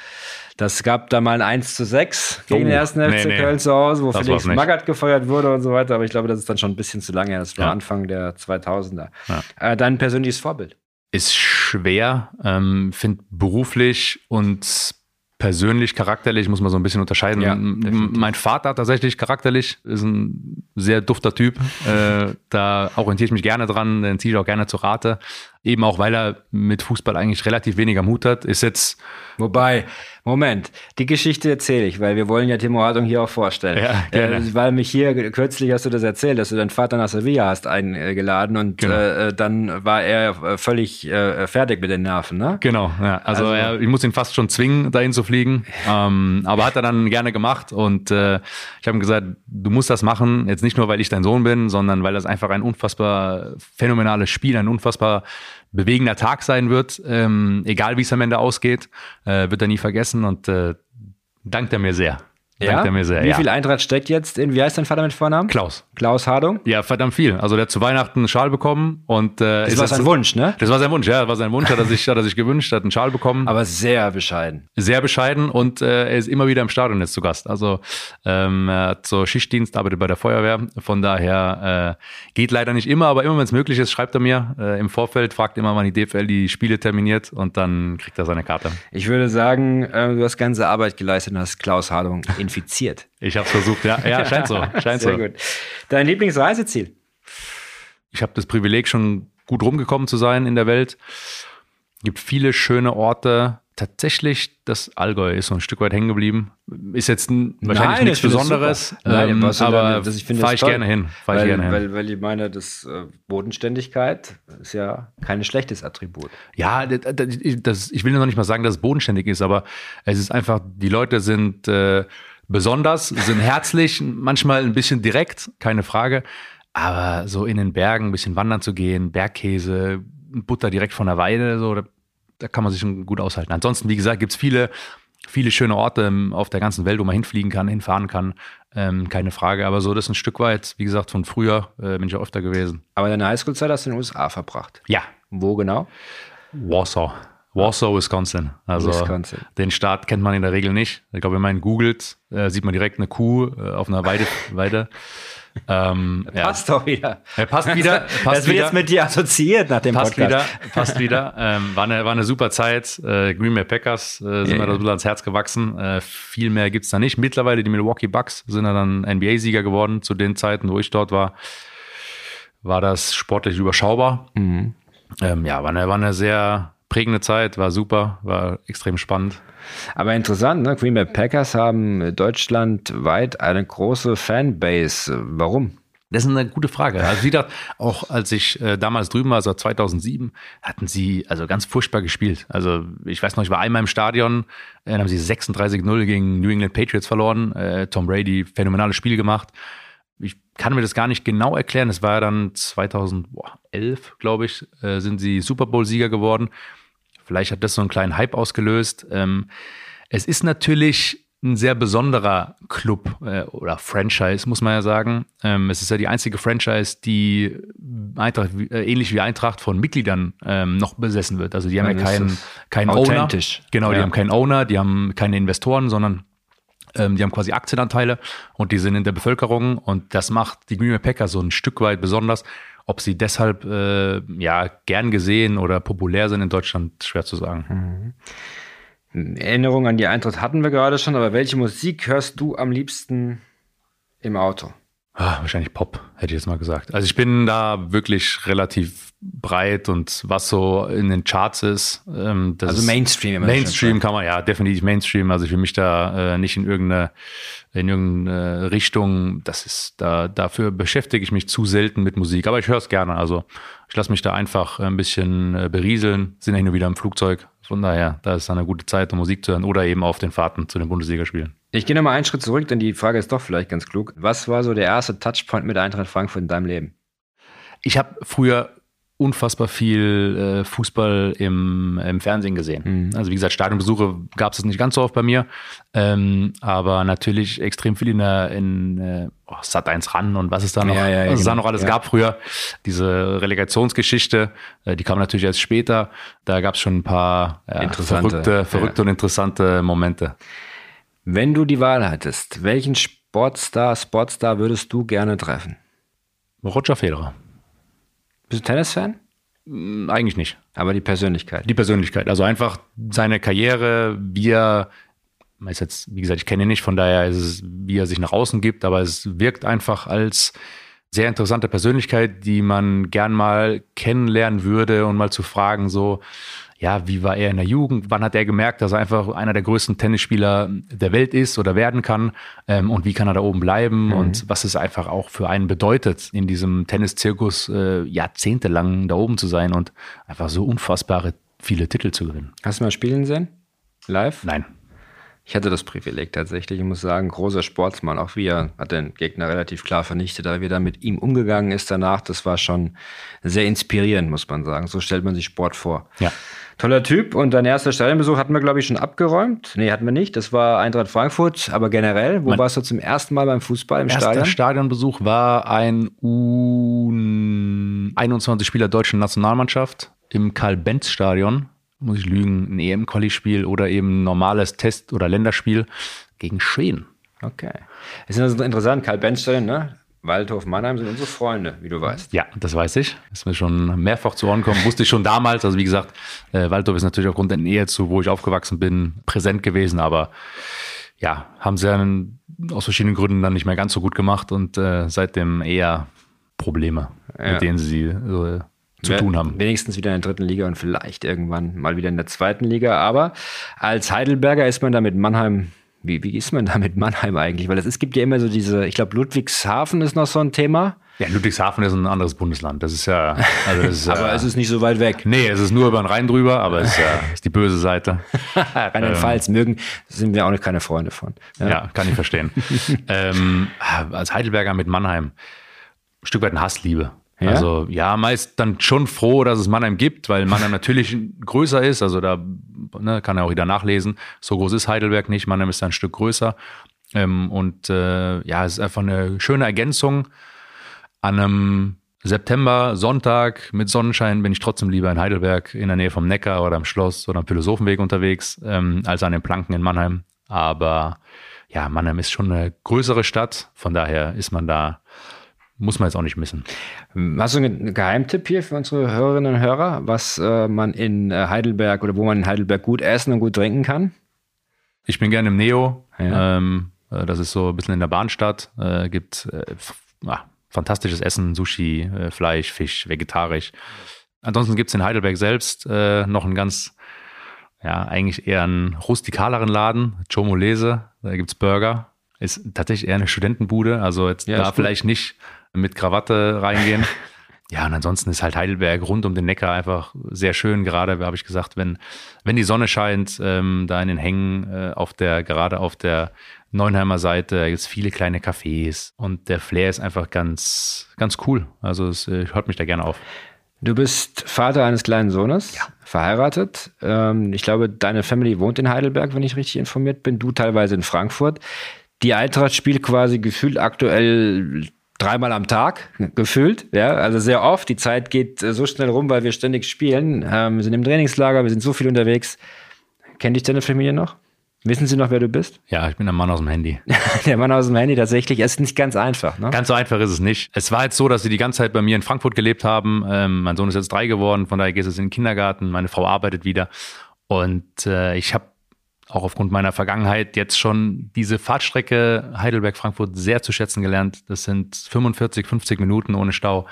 das gab da mal ein 1 zu 6 gegen Oh, den 1. nee, FC nee. Köln zu Hause, wo Das Felix. Magath gefeuert wurde und so weiter. Aber ich glaube, das ist dann schon ein bisschen zu lange her. Das war Ja. Anfang der 2000er. Ja. Äh, dein persönliches Vorbild? ist schwer. Ähm, Finde beruflich und persönlich, charakterlich muss man so ein bisschen unterscheiden. Ja, mein Vater tatsächlich charakterlich ist ein sehr dufter Typ. [laughs] äh, da orientiere ich mich gerne dran, den ziehe ich auch gerne zur Rate. Eben auch, weil er mit Fußball eigentlich relativ wenig am Hut hat. Ist jetzt, Wobei, Moment, die Geschichte erzähle ich, weil wir wollen ja Timo Hartung hier auch vorstellen. Ja. Äh, weil mich hier, kürzlich hast du das erzählt, dass du deinen Vater nach Sevilla hast eingeladen und Genau. äh, dann war er äh, völlig äh, fertig mit den Nerven, ne? Genau, ja. Also, Also- er, ich muss ihn fast schon zwingen, dahin zu fliegen. Ähm, aber hat er dann gerne gemacht und äh, ich habe ihm gesagt, du musst das machen, jetzt nicht nur, weil ich dein Sohn bin, sondern weil das einfach ein unfassbar phänomenales Spiel, ein unfassbar bewegender Tag sein wird. Ähm, egal wie es am Ende ausgeht, äh, wird er nie vergessen und äh, dankt er mir sehr. Mir sehr. Wie ja. viel Eintracht steckt jetzt in, wie heißt dein Vater mit Vornamen? Klaus. Klaus Hardung. Ja, verdammt viel. Also der hat zu Weihnachten einen Schal bekommen und äh, Das war sein Wunsch, ne? Das war sein Wunsch, ja, das war sein Wunsch, hat er sich, hat er sich gewünscht, hat einen Schal bekommen. Aber sehr bescheiden. sehr bescheiden und äh, er ist immer wieder im Stadion jetzt zu Gast. Also ähm, er hat so Schichtdienst, arbeitet bei der Feuerwehr. Von daher äh, geht leider nicht immer, aber immer wenn es möglich ist, schreibt er mir äh, im Vorfeld, fragt immer, wann die DFL die Spiele terminiert und dann kriegt er seine Karte. Ich würde sagen, äh, du hast ganze Arbeit geleistet und hast Klaus Hardung infiziert. Ich habe es versucht, ja, ja, scheint so, [laughs] scheint Sehr so. gut. Dein Lieblingsreiseziel? Ich habe das Privileg, schon gut rumgekommen zu sein in der Welt. Gibt viele schöne Orte. Tatsächlich, das Allgäu ist so ein Stück weit hängen geblieben. Ist jetzt wahrscheinlich Nein, nichts Besonderes. Nein, ähm, du aber das- ich fahre das ich gerne hin. Fahr ich Weil, gerne hin. weil, weil ich meine, das äh, Bodenständigkeit ist ja kein schlechtes Attribut. Ja, das, ich will noch nicht mal sagen, dass es bodenständig ist, aber es ist einfach, die Leute sind äh, besonders, sind herzlich, manchmal ein bisschen direkt, keine Frage. Aber so in den Bergen ein bisschen wandern zu gehen, Bergkäse, Butter direkt von der Weide, so, da, da kann man sich schon gut aushalten. Ansonsten, wie gesagt, gibt's viele, viele schöne Orte auf der ganzen Welt, wo man hinfliegen kann, hinfahren kann. Ähm, keine Frage. Aber so, das ist ein Stück weit, wie gesagt, von früher äh, bin ich auch öfter gewesen. Aber deine Highschool-Zeit hast du in den USA verbracht. Ja, Wo genau? Warsaw. Warsaw, Wisconsin. Also Wisconsin. den Staat kennt man in der Regel nicht. Ich glaube, wenn man googelt, äh, sieht man direkt eine Kuh äh, auf einer Weide. Weide. [laughs] Ähm, ja. Passt doch wieder. Er passt wieder. [laughs] Passt das wird wieder. jetzt mit dir assoziiert nach dem Passt Podcast. wieder, passt wieder. [laughs] Ähm, war, eine, war eine super Zeit. Äh, Green Bay Packers äh, sind Ja, mir da so bisschen ans Herz gewachsen. Äh, viel mehr gibt's da nicht. Mittlerweile die Milwaukee Bucks sind ja dann NBA-Sieger geworden. Zu den Zeiten, wo ich dort war, war das sportlich überschaubar. Mhm. Ähm, ja, war eine, war eine sehr prägende Zeit, war super, war extrem spannend. Aber interessant, ne? Green Bay Packers haben deutschlandweit eine große Fanbase. Warum? Das ist eine gute Frage. Also wie gesagt, auch als ich äh, damals drüben war, also 2007, hatten sie also ganz furchtbar gespielt. Also ich weiß noch, ich war einmal im Stadion, äh, dann haben sie 36-0 gegen New England Patriots verloren. Äh, Tom Brady, phänomenales Spiel gemacht. Ich kann mir das gar nicht genau erklären. Es war ja dann 2011, glaube ich, äh, sind sie Super Bowl-Sieger geworden. Vielleicht hat das so einen kleinen Hype ausgelöst. Ähm, es ist natürlich ein sehr besonderer Club äh, oder Franchise, muss man ja sagen. Ähm, es ist ja die einzige Franchise, die Eintracht, äh, ähnlich wie Eintracht von Mitgliedern ähm, noch besessen wird. Also die haben ja, ist keinen keinen Owner. Genau, die Ja. haben keinen Owner, die haben keine Investoren, sondern die haben quasi Aktienanteile und die sind in der Bevölkerung und das macht die Green Bay Packers so ein Stück weit besonders. Ob sie deshalb äh, ja gern gesehen oder populär sind in Deutschland, schwer zu sagen. Erinnerung an die Eintracht hatten wir gerade schon, aber welche Musik hörst du am liebsten im Auto? Ah, wahrscheinlich Pop, hätte ich jetzt mal gesagt. Also ich bin da wirklich relativ breit und was so in den Charts ist. Ähm, Also Mainstream, Mainstream kann man, ja, definitiv Mainstream. Also ich will mich da äh, nicht in irgendeine, in irgendeine Richtung, das ist, da, dafür beschäftige ich mich zu selten mit Musik. Aber ich höre es gerne. Also ich lasse mich da einfach ein bisschen äh, berieseln, sind ja und wieder im Flugzeug. Von daher, da ist dann eine gute Zeit, um Musik zu hören oder eben auf den Fahrten zu den Bundesligaspielen. Ich gehe nochmal einen Schritt zurück, denn die Frage ist doch vielleicht ganz klug. Was war so der erste Touchpoint mit Eintracht Frankfurt in deinem Leben? Ich habe früher unfassbar viel äh, Fußball im, im Fernsehen gesehen. Also wie gesagt, Stadionbesuche gab es nicht ganz so oft bei mir, ähm, aber natürlich extrem viel in der in äh, oh, Sat 1 ran und was es da noch, Ja, ja, ja, was es da genau. noch alles gab früher. Diese Relegationsgeschichte, äh, die kam natürlich erst später. Da gab es schon ein paar verrückte, verrückte und interessante Momente. Wenn du die Wahl hattest, welchen Sportstar, Sportstar würdest du gerne treffen? Roger Federer. Bist du Tennisfan? Hm, Eigentlich nicht. Aber die Persönlichkeit. Die Persönlichkeit. Also einfach seine Karriere, wie er, ist jetzt, wie gesagt, ich kenne ihn nicht, von daher ist es, wie er sich nach außen gibt, aber es wirkt einfach als sehr interessante Persönlichkeit, die man gern mal kennenlernen würde und mal zu fragen, so, ja, wie war er in der Jugend? Wann hat er gemerkt, dass er einfach einer der größten Tennisspieler der Welt ist oder werden kann? Ähm, und wie kann er da oben bleiben? Und was es einfach auch für einen bedeutet, in diesem Tenniszirkus äh, jahrzehntelang da oben zu sein und einfach so unfassbare viele Titel zu gewinnen. Hast du mal spielen sehen? Live? Nein. Ich hatte das Privileg tatsächlich. Ich muss sagen, großer Sportsmann. Auch wie er hat den Gegner relativ klar vernichtet. Aber wie er mit ihm umgegangen ist danach, das war schon sehr inspirierend, muss man sagen. So stellt man sich Sport vor. Ja. Toller Typ. Und dein erster Stadionbesuch hatten wir, glaube ich, schon abgeräumt. Nee, hatten wir nicht. Das war Eintracht Frankfurt. Aber generell, wo Mein- warst du zum ersten Mal beim Fußball im Erster Stadion? Stadionbesuch war ein U21-Spieler deutschen Nationalmannschaft im Karl-Benz-Stadion. Muss ich lügen, ein EM-Quali-Spiel oder eben ein normales Test- oder Länderspiel gegen Schweden. Okay. Es ist also interessant, Karl Benstein, ne? Waldhof Mannheim sind unsere Freunde, wie du weißt. Ja, das weiß ich. Ist mir schon mehrfach zu Ohren gekommen. Wusste ich schon damals. Also wie gesagt, äh, Waldorf ist natürlich aufgrund der Nähe zu, wo ich aufgewachsen bin, präsent gewesen. Aber ja, haben sie dann aus verschiedenen Gründen dann nicht mehr ganz so gut gemacht und äh, seitdem eher Probleme, Ja. mit denen sie äh, zu tun haben. Wenigstens wieder in der dritten Liga und vielleicht irgendwann mal wieder in der zweiten Liga. Aber als Heidelberger ist man da mit Mannheim. Wie, wie ist man da mit Mannheim eigentlich? Weil es, gibt ja immer so diese, ich glaube, Ludwigshafen ist noch so ein Thema. Ja, Ludwigshafen ist ein anderes Bundesland. Das ist ja. Also das ist, [laughs] Aber ja, es ist nicht so weit weg. Nee, es ist nur über den Rhein drüber, aber es ist, ja, ist die böse Seite. [laughs] Rheinland-Pfalz mögen, sind wir auch nicht keine Freunde von. Ja, kann ich verstehen. [laughs] ähm, als Heidelberger mit Mannheim, ein Stück weit eine Hassliebe. Ja? Also ja, meist dann schon froh, dass es Mannheim gibt, weil Mannheim [laughs] natürlich größer ist. Also da ne, kann er auch wieder nachlesen. So groß ist Heidelberg nicht. Mannheim ist ein Stück größer. Ähm, und äh, ja, es ist einfach eine schöne Ergänzung. An einem September, Sonntag mit Sonnenschein bin ich trotzdem lieber in Heidelberg in der Nähe vom Neckar oder am Schloss oder am Philosophenweg unterwegs, ähm, als an den Planken in Mannheim. Aber ja, Mannheim ist schon eine größere Stadt, von daher ist man da, muss man jetzt auch nicht missen. Hast du einen Geheimtipp hier für unsere Hörerinnen und Hörer, was äh, man in äh, Heidelberg oder wo man in Heidelberg gut essen und gut trinken kann? Ich bin gerne im Neo. Ja. Ähm, äh, das ist so ein bisschen in der Bahnstadt. Äh, gibt äh, ah, fantastisches Essen, Sushi, äh, Fleisch, Fisch, vegetarisch. Ansonsten gibt es in Heidelberg selbst noch einen ganz, ja, eigentlich eher einen rustikaleren Laden, Chomolese. Da gibt es Burger. Ist tatsächlich eher eine Studentenbude. Also jetzt Ja, da vielleicht nicht mit Krawatte reingehen. [laughs] Ja, und ansonsten ist halt Heidelberg rund um den Neckar einfach sehr schön. Gerade habe ich gesagt, wenn, wenn die Sonne scheint, ähm, da in den Hängen äh, auf der, gerade auf der Neunheimer Seite, gibt es viele kleine Cafés und der Flair ist einfach ganz, ganz cool. Also es äh, hört mich da gerne auf. Du bist Vater eines kleinen Sohnes, verheiratet. Ähm, ich glaube, deine Family wohnt in Heidelberg, wenn ich richtig informiert bin. Du teilweise in Frankfurt. Die Eintracht spielt quasi gefühlt aktuell dreimal am Tag, gefühlt. Ja, also sehr oft. Die Zeit geht äh, so schnell rum, weil wir ständig spielen. Ähm, wir sind im Trainingslager, wir sind so viel unterwegs. Kennt dich deine Familie noch? Wissen sie noch, wer du bist? Ja, ich bin ein Mann aus dem Handy. [laughs] Der Mann aus dem Handy tatsächlich. Es ist nicht ganz einfach. Ne? Ganz so einfach ist es nicht. Es war jetzt so, dass sie die ganze Zeit bei mir in Frankfurt gelebt haben. Ähm, mein Sohn ist jetzt drei geworden, von daher geht es in den Kindergarten. Meine Frau arbeitet wieder. Und äh, ich habe auch aufgrund meiner Vergangenheit jetzt schon diese Fahrtstrecke Heidelberg-Frankfurt sehr zu schätzen gelernt. Das sind 45, 50 Minuten ohne Stau.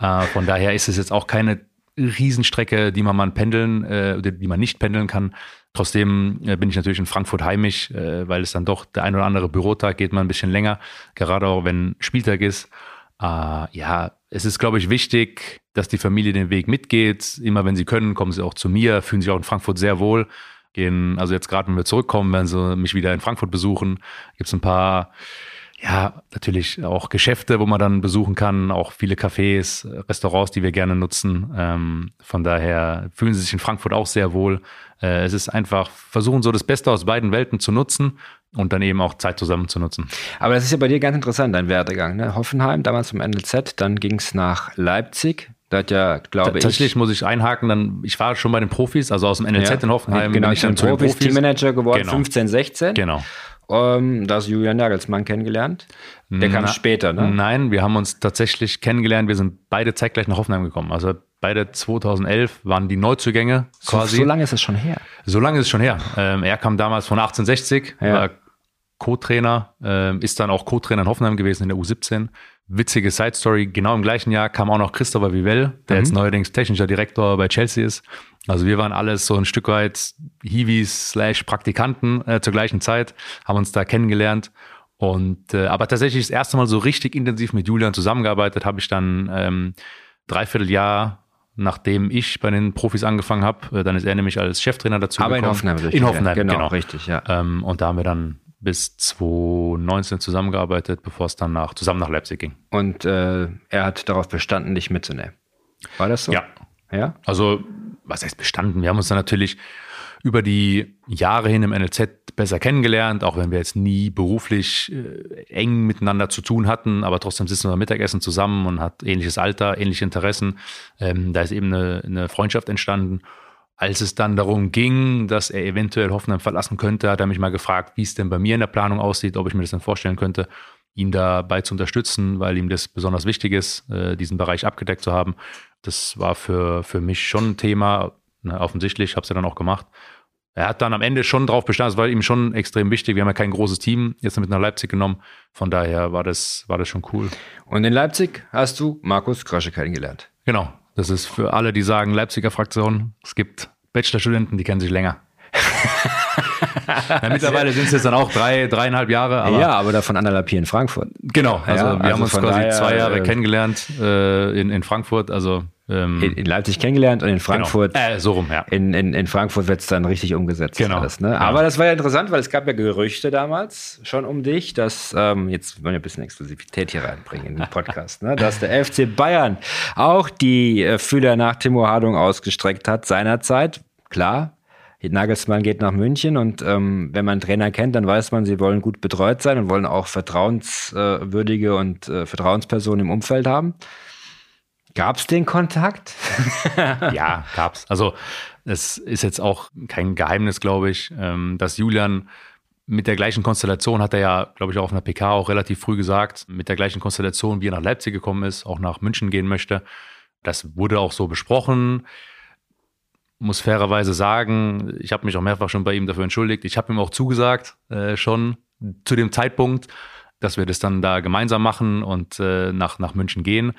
Äh, von daher ist es jetzt auch keine Riesenstrecke, die man mal pendeln, äh, oder die man nicht pendeln kann. Trotzdem äh, bin ich natürlich in Frankfurt heimisch, äh, weil es dann doch der ein oder andere Bürotag geht mal ein bisschen länger, gerade auch wenn Spieltag ist. Äh, ja, es ist, glaube ich, wichtig, dass die Familie den Weg mitgeht. Immer wenn sie können, kommen sie auch zu mir, fühlen sich auch in Frankfurt sehr wohl. Gehen, also jetzt gerade, wenn wir zurückkommen, werden sie mich wieder in Frankfurt besuchen. Gibt es ein paar ja, natürlich auch Geschäfte, wo man dann besuchen kann, auch viele Cafés, Restaurants, die wir gerne nutzen. Ähm, von daher fühlen sie sich in Frankfurt auch sehr wohl. Äh, es ist einfach, versuchen so das Beste aus beiden Welten zu nutzen und dann eben auch Zeit zusammen zu nutzen. Aber das ist ja bei dir ganz interessant, dein Werdegang. Ne? Hoffenheim, damals vom NLZ, dann ging es nach Leipzig. Da hat ja, glaube ich. Tatsächlich muss ich einhaken, dann, ich war schon bei den Profis, also aus dem NLZ ja, in Hoffenheim. Genau, bin ich bin zu den Profis, Teammanager geworden, Genau. 15, 16. Genau. Ähm, da hast du Julian Nagelsmann kennengelernt. Der kam Na- später, ne? Nein, wir haben uns tatsächlich kennengelernt. Wir sind beide zeitgleich nach Hoffenheim gekommen. Also beide 2011 waren die Neuzugänge quasi. So lange ist es schon her. So lange ist es schon her. Ähm, er kam damals von 1860, Ja. war Co-Trainer, ähm, ist dann auch Co-Trainer in Hoffenheim gewesen in der U17. Witzige Side Story, genau im gleichen Jahr kam auch noch Christopher Vivell, der Mhm. jetzt neuerdings technischer Direktor bei Chelsea ist. Also wir waren alles so ein Stück weit Hiwis slash Praktikanten äh, zur gleichen Zeit, haben uns da kennengelernt. Und äh, aber tatsächlich das erste Mal so richtig intensiv mit Julian zusammengearbeitet habe ich dann ähm, dreiviertel Jahr, nachdem ich bei den Profis angefangen habe. Äh, Dann ist er nämlich als Cheftrainer dazu Aber in gekommen. Hoffenheim, richtig. In Hoffenheim, genau, genau. richtig, ja. Ähm, und da haben wir dann bis 2019 zusammengearbeitet, bevor es dann nach, zusammen nach Leipzig ging. Und äh, er hat darauf bestanden, dich mitzunehmen. War das so? Ja. Ja? Also, was heißt bestanden? Wir haben uns dann natürlich über die Jahre hin im NLZ besser kennengelernt, auch wenn wir jetzt nie beruflich äh, eng miteinander zu tun hatten, aber trotzdem sitzen wir beim Mittagessen zusammen und hat ähnliches Alter, ähnliche Interessen. Ähm, da ist eben eine, eine Freundschaft entstanden. Als es dann darum ging, dass er eventuell Hoffenheim verlassen könnte, hat er mich mal gefragt, wie es denn bei mir in der Planung aussieht, ob ich mir das denn vorstellen könnte, ihn dabei zu unterstützen, weil ihm das besonders wichtig ist, äh, diesen Bereich abgedeckt zu haben. Das war für, für mich schon ein Thema, ne, offensichtlich, habe es ja dann auch gemacht. Er hat dann am Ende schon drauf bestanden, es war ihm schon extrem wichtig. Wir haben ja kein großes Team jetzt mit nach Leipzig genommen. Von daher war das, war das schon cool. Und in Leipzig hast du Markus Krösche kennengelernt. Genau. Das ist für alle, die sagen Leipziger Fraktion. Es gibt Bachelorstudenten, die kennen sich länger. [laughs] ja, mittlerweile sind es jetzt dann auch drei, dreieinhalb Jahre. Aber ja, aber davon anderthalb hier in Frankfurt. Genau, also Ja, wir also haben uns quasi zwei Jahre äh, kennengelernt äh, in, in Frankfurt. Also ähm, In, in Leipzig kennengelernt und in Frankfurt. Genau. Äh, so rum, ja. In, in, in Frankfurt wird es dann richtig umgesetzt. Genau. Alles, ne? Ja. Aber das war ja interessant, weil es gab ja Gerüchte damals schon um dich, dass, ähm, jetzt wollen wir ein bisschen Exklusivität hier reinbringen in den Podcast, ne? dass der FC Bayern auch die äh, Fühler nach Timo Hardung ausgestreckt hat seinerzeit. Klar, Nagelsmann geht nach München und ähm, wenn man Trainer kennt, dann weiß man, sie wollen gut betreut sein und wollen auch vertrauenswürdige und äh, Vertrauenspersonen im Umfeld haben. Gab es den Kontakt? [laughs] Ja, gab's. Also es ist jetzt auch kein Geheimnis, glaube ich, ähm, dass Julian mit der gleichen Konstellation hat er ja, glaube ich, auch auf einer PK auch relativ früh gesagt, mit der gleichen Konstellation, wie er nach Leipzig gekommen ist, auch nach München gehen möchte. Das wurde auch so besprochen. Muss fairerweise sagen, ich habe mich auch mehrfach schon bei ihm dafür entschuldigt. Ich habe ihm auch zugesagt, äh, schon zu dem Zeitpunkt, dass wir das dann da gemeinsam machen und äh, nach, nach München gehen.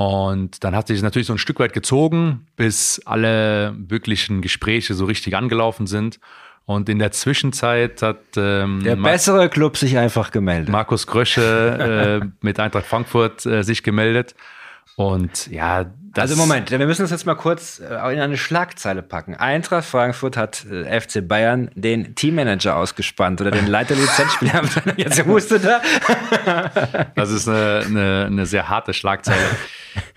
Und dann hat sich das natürlich so ein Stück weit gezogen, bis alle wirklichen Gespräche so richtig angelaufen sind. Und in der Zwischenzeit hat ähm, Der Ma- bessere Club sich einfach gemeldet. Markus Grösche [laughs] äh, mit Eintracht Frankfurt äh, sich gemeldet. Und ja, das Also Moment, wir müssen das jetzt mal kurz äh, in eine Schlagzeile packen. Eintracht Frankfurt hat äh, FC Bayern den Teammanager ausgespannt oder den Leiter Lizenzspieler. [laughs] jetzt hustet er. Das ist eine, eine, eine sehr harte Schlagzeile. [laughs]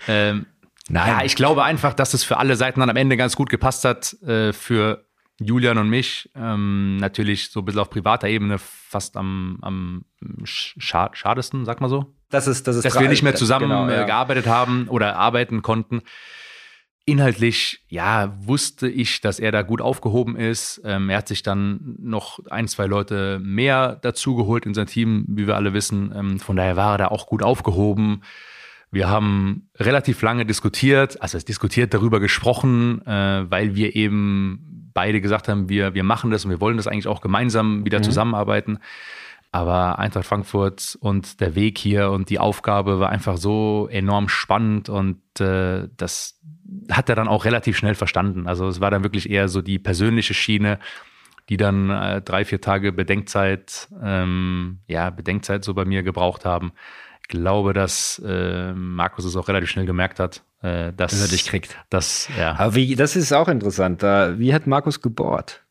ähm, Nein. Ja, ich glaube einfach, dass es für alle Seiten dann am Ende ganz gut gepasst hat. Äh, für Julian und mich ähm, natürlich so ein bisschen auf privater Ebene fast am, am scha schadesten, sag mal so. Das ist, das ist Dass wir nicht mehr zusammen Genau, ja. äh, gearbeitet haben oder arbeiten konnten. Inhaltlich, ja, wusste ich, dass er da gut aufgehoben ist. Ähm, er hat sich dann noch ein, zwei Leute mehr dazugeholt in sein Team, wie wir alle wissen. Ähm, von daher war er da auch gut aufgehoben. Wir haben relativ lange diskutiert, also es diskutiert darüber gesprochen, äh, weil wir eben beide gesagt haben, wir, wir machen das und wir wollen das eigentlich auch gemeinsam wieder zusammenarbeiten. Aber Eintracht Frankfurt und der Weg hier und die Aufgabe war einfach so enorm spannend und äh, das hat er dann auch relativ schnell verstanden. Also es war dann wirklich eher so die persönliche Schiene, die dann äh, drei, vier Tage Bedenkzeit, ähm, ja, Bedenkzeit so bei mir gebraucht haben. Ich glaube, dass äh, Markus es auch relativ schnell gemerkt hat, äh, dass, Dass er dich kriegt. Dass, ja. Aber wie, das ist auch interessant. Da, wie hat Markus gebohrt?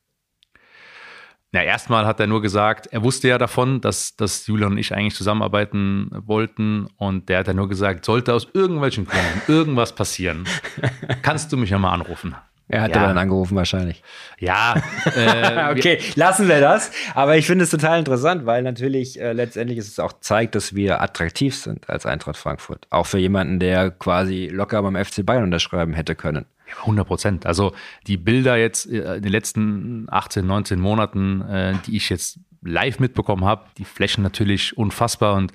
Ja, erstmal hat er nur gesagt, er wusste ja davon, dass, dass Julian und ich eigentlich zusammenarbeiten wollten. Und der hat ja nur gesagt, sollte aus irgendwelchen Gründen irgendwas passieren, [laughs] kannst du mich ja mal anrufen. Er hat ja. dann angerufen wahrscheinlich. Ja, [laughs] äh, Okay, lassen wir das. Aber ich finde es total interessant, weil natürlich äh, letztendlich es auch zeigt, dass wir attraktiv sind als Eintracht Frankfurt. Auch für jemanden, der quasi locker beim FC Bayern unterschreiben hätte können. 100 Prozent. Also die Bilder jetzt äh, in den letzten 18, 19 Monaten, äh, die ich jetzt live mitbekommen habe, die flächen natürlich unfassbar und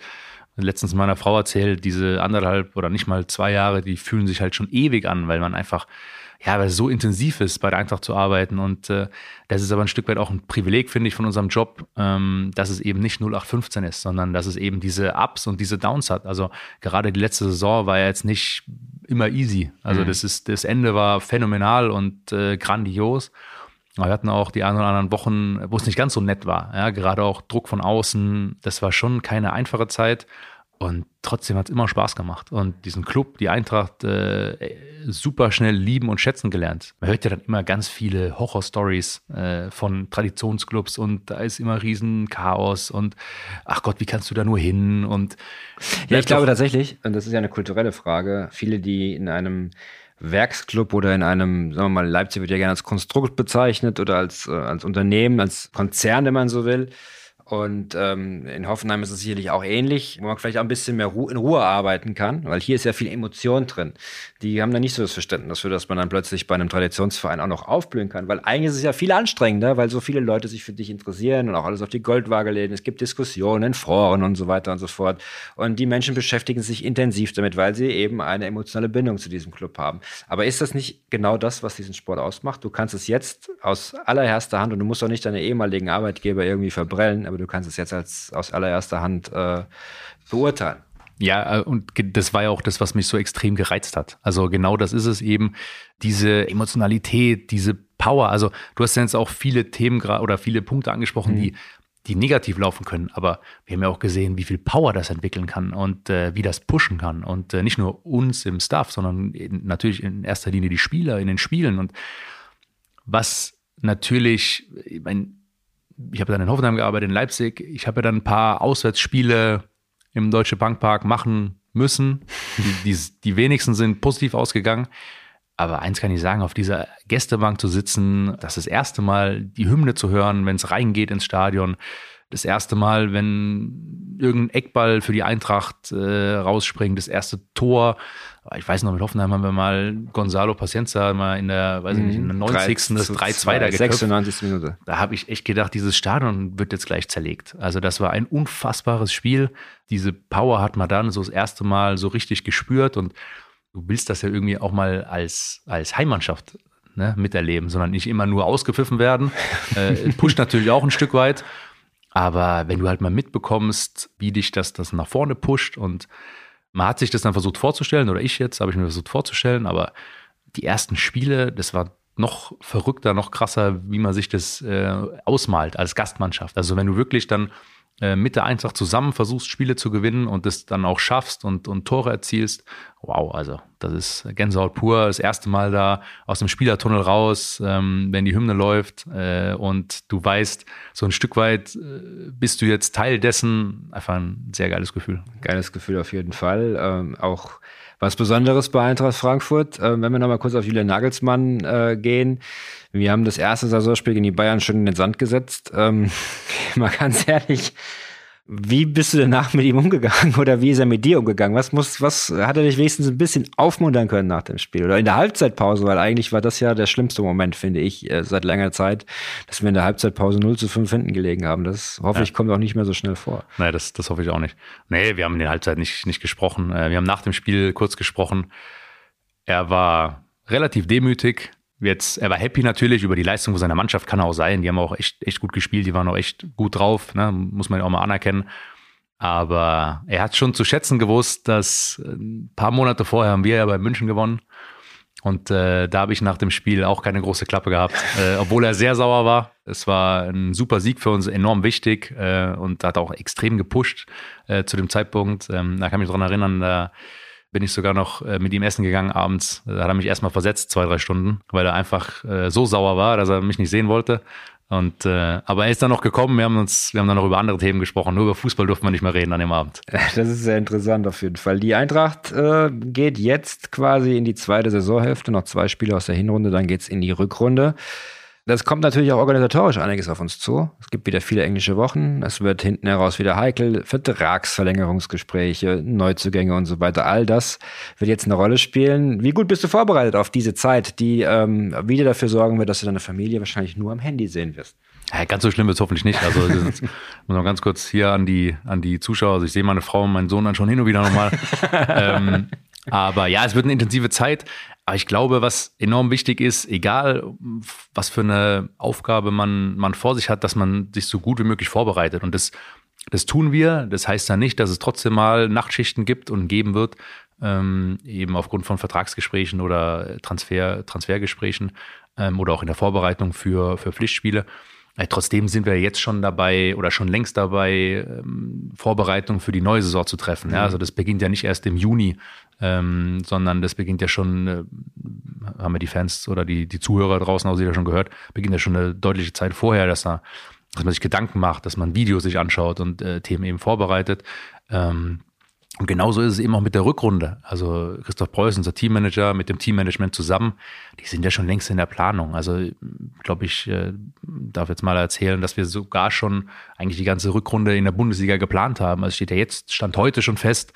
letztens meiner Frau erzählt, diese anderthalb oder nicht mal zwei Jahre, die fühlen sich halt schon ewig an, weil man einfach ja, weil es so intensiv ist, bei der Eintracht zu arbeiten. Und äh, das ist aber ein Stück weit auch ein Privileg, finde ich, von unserem Job, ähm, dass es eben nicht 0815 ist, sondern dass es eben diese Ups und diese Downs hat. Also gerade die letzte Saison war ja jetzt nicht immer easy. Also das ist, das Ende war phänomenal und äh, grandios. Aber wir hatten auch die ein oder anderen Wochen, wo es nicht ganz so nett war. Ja, gerade auch Druck von außen. Das war schon keine einfache Zeit. Und trotzdem hat es immer Spaß gemacht. Und diesen Club, die Eintracht, äh, super schnell lieben und schätzen gelernt. Man hört ja dann immer ganz viele Horror-Stories äh, von Traditionsclubs und da ist immer riesen Chaos und ach Gott, wie kannst du da nur hin? Und ja, ich glaube tatsächlich, und das ist ja eine kulturelle Frage, viele, die in einem Werksclub oder in einem, sagen wir mal, Leipzig wird ja gerne als Konstrukt bezeichnet oder als, äh, als Unternehmen, als Konzern, wenn man so will. Und ähm, in Hoffenheim ist es sicherlich auch ähnlich, wo man vielleicht auch ein bisschen mehr Ru in Ruhe arbeiten kann, weil hier ist ja viel Emotion drin. Die haben da nicht so das Verständnis für, dass man dann plötzlich bei einem Traditionsverein auch noch aufblühen kann, weil eigentlich ist es ja viel anstrengender, weil so viele Leute sich für dich interessieren und auch alles auf die Goldwaage legen. Es gibt Diskussionen, Foren und so weiter und so fort. Und die Menschen beschäftigen sich intensiv damit, weil sie eben eine emotionale Bindung zu diesem Club haben. Aber ist das nicht genau das, was diesen Sport ausmacht? Du kannst es jetzt aus allererster Hand und du musst auch nicht deine ehemaligen Arbeitgeber irgendwie verbrellen, aber du kannst es jetzt als aus allererster Hand äh, beurteilen. Ja, äh, und das war ja auch das, was mich so extrem gereizt hat. Also genau das ist es eben, diese Emotionalität, diese Power. Also du hast ja jetzt auch viele Themen oder viele Punkte angesprochen, mhm. die die negativ laufen können. Aber wir haben ja auch gesehen, wie viel Power das entwickeln kann und äh, wie das pushen kann. Und äh, nicht nur uns im Staff, sondern in, natürlich in erster Linie die Spieler in den Spielen. Und was natürlich, ich meine, ich habe dann in Hoffenheim gearbeitet, in Leipzig. Ich habe ja dann ein paar Auswärtsspiele im Deutsche Bankpark machen müssen. Die, die, die wenigsten sind positiv ausgegangen. Aber eins kann ich sagen, auf dieser Gästebank zu sitzen, das, das erste Mal die Hymne zu hören, wenn es reingeht ins Stadion, das erste Mal, wenn irgendein Eckball für die Eintracht äh, rausspringt, das erste Tor. Ich weiß noch, mit Hoffenheim haben wir mal Gonzalo Pacienza mal in der, weiß ich nicht, in der 90. Mhm. das 3-2 da geköpft. 96. Minute. Da habe ich echt gedacht, dieses Stadion wird jetzt gleich zerlegt. Also das war ein unfassbares Spiel. Diese Power hat man dann so das erste Mal so richtig gespürt und du willst das ja irgendwie auch mal als, als Heimmannschaft ne, miterleben, sondern nicht immer nur ausgepfiffen werden. [laughs] äh, pusht natürlich auch ein Stück weit. Aber wenn du halt mal mitbekommst, wie dich das, das nach vorne pusht und man hat sich das dann versucht vorzustellen, oder ich jetzt habe ich mir versucht vorzustellen, aber die ersten Spiele, das war noch verrückter, noch krasser, wie man sich das äh, ausmalt als Gastmannschaft. Also wenn du wirklich dann mit der Eintracht zusammen versuchst, Spiele zu gewinnen und das dann auch schaffst und, und Tore erzielst. Wow, also das ist Gänsehaut pur. Das erste Mal da aus dem Spielertunnel raus, ähm, wenn die Hymne läuft äh, und du weißt, so ein Stück weit äh, bist du jetzt Teil dessen. Einfach ein sehr geiles Gefühl. Geiles Gefühl auf jeden Fall. Ähm, auch was Besonderes bei Eintracht Frankfurt, äh, wenn wir nochmal kurz auf Julian Nagelsmann äh, gehen. Wir haben das erste Saisonspiel gegen die Bayern schon in den Sand gesetzt. Ähm, [laughs] mal ganz ehrlich, wie bist du danach mit ihm umgegangen oder wie ist er mit dir umgegangen? Was muss, was hat er dich wenigstens ein bisschen aufmuntern können nach dem Spiel oder in der Halbzeitpause? Weil eigentlich war das ja der schlimmste Moment, finde ich, äh, seit längerer Zeit, dass wir in der Halbzeitpause 0 zu 5 hinten gelegen haben. Das hoffe ich kommt auch nicht mehr so schnell vor. Nee, das, das hoffe ich auch nicht. Nee, wir haben in der Halbzeit nicht, nicht gesprochen. Äh, wir haben nach dem Spiel kurz gesprochen. Er war relativ demütig, Jetzt, er war happy natürlich über die Leistung von seiner Mannschaft, kann auch sein. Die haben auch echt, echt gut gespielt, die waren auch echt gut drauf, ne? muss man ja auch mal anerkennen. Aber er hat schon zu schätzen gewusst, dass ein paar Monate vorher haben wir ja bei München gewonnen. Und äh, da habe ich nach dem Spiel auch keine große Klappe gehabt, [laughs] äh, obwohl er sehr sauer war. Es war ein super Sieg für uns, enorm wichtig äh, und hat auch extrem gepusht äh, zu dem Zeitpunkt. Ähm, da kann ich mich dran erinnern, da bin ich sogar noch äh, mit ihm essen gegangen abends. Da hat er mich erstmal versetzt, zwei, drei Stunden, weil er einfach äh, so sauer war, dass er mich nicht sehen wollte. Und äh, aber er ist dann noch gekommen, wir haben uns, wir haben dann noch über andere Themen gesprochen. Nur über Fußball durften wir nicht mehr reden an dem Abend. [laughs] Das ist sehr interessant auf jeden Fall. Die Eintracht äh, geht jetzt quasi in die zweite Saisonhälfte, noch zwei Spiele aus der Hinrunde, dann geht es in die Rückrunde. Das kommt natürlich auch organisatorisch einiges auf uns zu. Es gibt wieder viele englische Wochen. Es wird hinten heraus wieder heikel. Vertragsverlängerungsgespräche, Neuzugänge und so weiter. All das wird jetzt eine Rolle spielen. Wie gut bist du vorbereitet auf diese Zeit, die ähm, wieder dafür sorgen wird, dass du deine Familie wahrscheinlich nur am Handy sehen wirst? Ja, ganz so schlimm wird es hoffentlich nicht. Also [laughs] muss noch ganz kurz hier an die, an die Zuschauer. Also ich sehe meine Frau und meinen Sohn dann schon hin und wieder nochmal. [laughs] ähm, aber ja, es wird eine intensive Zeit. Aber ich glaube, was enorm wichtig ist, egal was für eine Aufgabe man, man vor sich hat, dass man sich so gut wie möglich vorbereitet. Und das, das tun wir. Das heißt ja nicht, dass es trotzdem mal Nachtschichten gibt und geben wird, ähm, eben aufgrund von Vertragsgesprächen oder Transfer, Transfergesprächen ähm, oder auch in der Vorbereitung für, für Pflichtspiele. Ja, trotzdem sind wir jetzt schon dabei oder schon längst dabei, ähm, Vorbereitungen für die neue Saison zu treffen. Ja, also das beginnt ja nicht erst im Juni, ähm, sondern das beginnt ja schon, äh, haben wir die Fans oder die, die Zuhörer draußen auch wieder schon gehört, beginnt ja schon eine deutliche Zeit vorher, dass, da, dass man sich Gedanken macht, dass man Videos sich anschaut und äh, Themen eben vorbereitet. Ähm, und genauso ist es eben auch mit der Rückrunde. Also Christoph Preuß, unser Teammanager, mit dem Teammanagement zusammen, die sind ja schon längst in der Planung. Also glaube ich, äh, darf jetzt mal erzählen, dass wir sogar schon eigentlich die ganze Rückrunde in der Bundesliga geplant haben. Also steht ja jetzt, stand heute schon fest,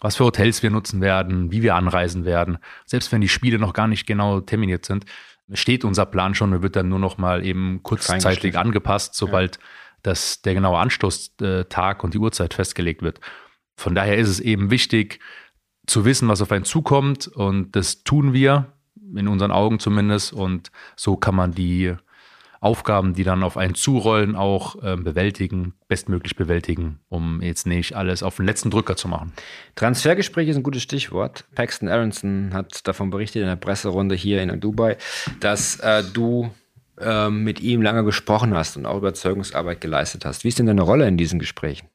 was für Hotels wir nutzen werden, wie wir anreisen werden. Selbst wenn die Spiele noch gar nicht genau terminiert sind, steht unser Plan schon und wird dann nur noch mal eben kurzzeitig angepasst, sobald ja. das, der genaue Anstoßtag und die Uhrzeit festgelegt wird. Von daher ist es eben wichtig zu wissen, was auf einen zukommt und das tun wir, in unseren Augen zumindest und so kann man die Aufgaben, die dann auf einen zurollen, auch äh, bewältigen, bestmöglich bewältigen, um jetzt nicht alles auf den letzten Drücker zu machen. Transfergespräch ist ein gutes Stichwort. Paxton Aronson hat davon berichtet in der Presserunde hier in Dubai, dass äh, du äh, mit ihm lange gesprochen hast und auch Überzeugungsarbeit geleistet hast. Wie ist denn deine Rolle in diesen Gesprächen?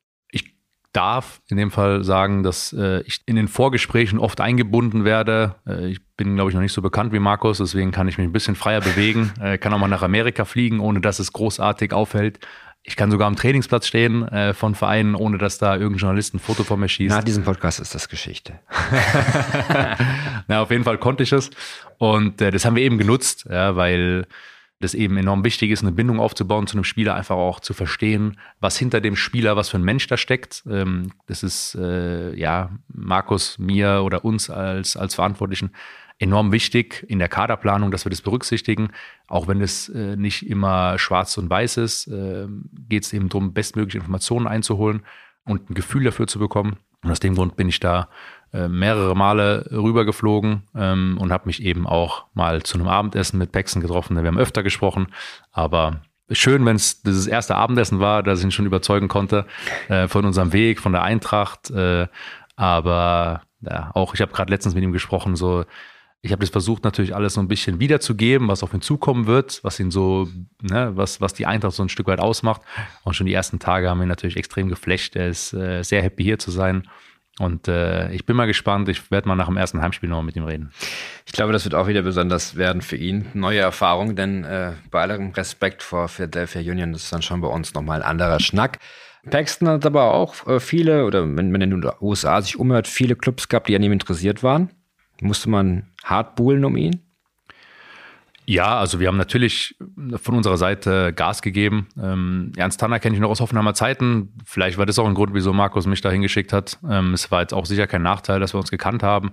Darf in dem Fall sagen, dass äh, ich in den Vorgesprächen oft eingebunden werde. Äh, ich bin, glaube ich, noch nicht so bekannt wie Markus, deswegen kann ich mich ein bisschen freier bewegen. [laughs] Äh, kann auch mal nach Amerika fliegen, ohne dass es großartig auffällt. Ich kann sogar am Trainingsplatz stehen äh, von Vereinen, ohne dass da irgendein Journalist ein Foto von mir schießt. Nach diesem Podcast ist das Geschichte. [laughs] Na, auf jeden Fall konnte ich es. Und äh, das haben wir eben genutzt, ja, weil das eben enorm wichtig ist, eine Bindung aufzubauen zu einem Spieler, einfach auch zu verstehen, was hinter dem Spieler, was für ein Mensch da steckt. Ähm, das ist äh, ja Markus, mir oder uns als, als Verantwortlichen enorm wichtig in der Kaderplanung, dass wir das berücksichtigen. Auch wenn es äh, nicht immer schwarz und weiß ist, äh, geht es eben darum, bestmögliche Informationen einzuholen und ein Gefühl dafür zu bekommen. Und aus dem Grund bin ich da äh, mehrere Male rübergeflogen ähm, und habe mich eben auch mal zu einem Abendessen mit Paxton getroffen. Wir haben öfter gesprochen, aber schön, wenn es dieses erste Abendessen war, dass ich ihn schon überzeugen konnte äh, von unserem Weg, von der Eintracht. Äh, aber ja, auch ich habe gerade letztens mit ihm gesprochen, so ich habe das versucht natürlich alles so ein bisschen wiederzugeben, was auf ihn zukommen wird, was ihn so, ne, was, was die Eintracht so ein Stück weit ausmacht. Und schon die ersten Tage haben ihn natürlich extrem geflecht. Er ist äh, sehr happy hier zu sein. Und äh, ich bin mal gespannt. Ich werde mal nach dem ersten Heimspiel noch mit ihm reden. Ich glaube, das wird auch wieder besonders werden für ihn. Neue Erfahrung, denn äh, bei allem Respekt vor Philadelphia Union ist dann schon bei uns nochmal ein anderer Schnack. Paxton hat aber auch äh, viele, oder wenn man in den USA sich umhört, viele Clubs gehabt, die an ihm interessiert waren. Musste man hart buhlen um ihn? Ja, also wir haben natürlich von unserer Seite Gas gegeben. Ähm, Ernst Tanner kenne ich noch aus Hoffenheimer Zeiten. Vielleicht war das auch ein Grund, wieso Markus mich da hingeschickt hat. Ähm, es war jetzt auch sicher kein Nachteil, dass wir uns gekannt haben.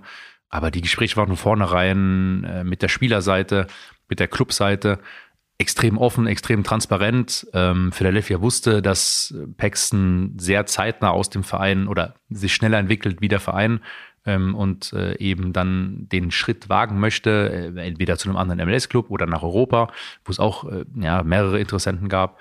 Aber die Gespräche waren von vornherein äh, mit der Spielerseite, mit der Clubseite extrem offen, extrem transparent. Ähm, Philadelphia wusste, dass Paxton sehr zeitnah aus dem Verein oder sich schneller entwickelt wie der Verein ähm, und äh, eben dann den Schritt wagen möchte, äh, entweder zu einem anderen MLS-Club oder nach Europa, wo es auch äh, ja, mehrere Interessenten gab.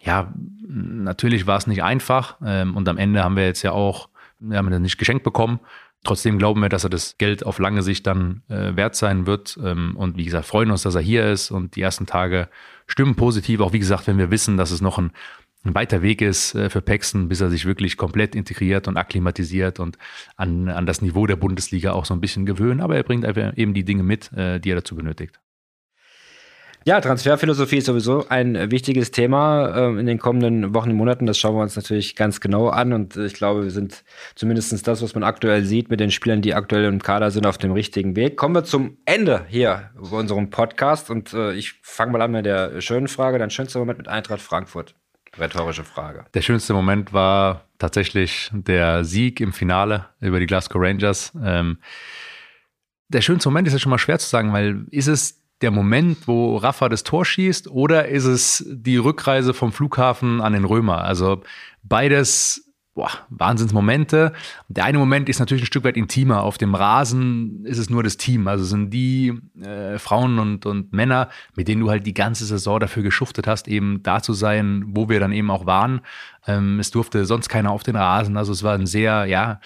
Ja, natürlich war es nicht einfach ähm, und am Ende haben wir jetzt ja auch, wir haben das nicht geschenkt bekommen. Trotzdem glauben wir, dass er das Geld auf lange Sicht dann äh, wert sein wird. Ähm, und wie gesagt, freuen uns, dass er hier ist und die ersten Tage stimmen positiv. Auch wie gesagt, wenn wir wissen, dass es noch ein ein weiter Weg ist äh, für Paxton, bis er sich wirklich komplett integriert und akklimatisiert und an, an das Niveau der Bundesliga auch so ein bisschen gewöhnt. Aber er bringt einfach eben die Dinge mit, äh, die er dazu benötigt. Ja, Transferphilosophie ist sowieso ein wichtiges Thema äh, in den kommenden Wochen und Monaten. Das schauen wir uns natürlich ganz genau an. Und ich glaube, wir sind zumindest das, was man aktuell sieht, mit den Spielern, die aktuell im Kader sind, auf dem richtigen Weg. Kommen wir zum Ende hier bei unserem Podcast. Und ich fange mal an mit der schönen Frage. Dein schönster Moment mit Eintracht Frankfurt. Rhetorische Frage. Der schönste Moment war tatsächlich der Sieg im Finale über die Glasgow Rangers. Ähm, der schönste Moment ist ja schon mal schwer zu sagen, weil ist es der Moment, wo Rafa das Tor schießt oder ist es die Rückreise vom Flughafen an den Römer? Also beides boah, Wahnsinnsmomente. Der eine Moment ist natürlich ein Stück weit intimer. Auf dem Rasen ist es nur das Team. Also sind die äh, Frauen und, und Männer, mit denen du halt die ganze Saison dafür geschuftet hast, eben da zu sein, wo wir dann eben auch waren. Ähm, es durfte sonst keiner auf den Rasen. Also es war ein sehr, ja,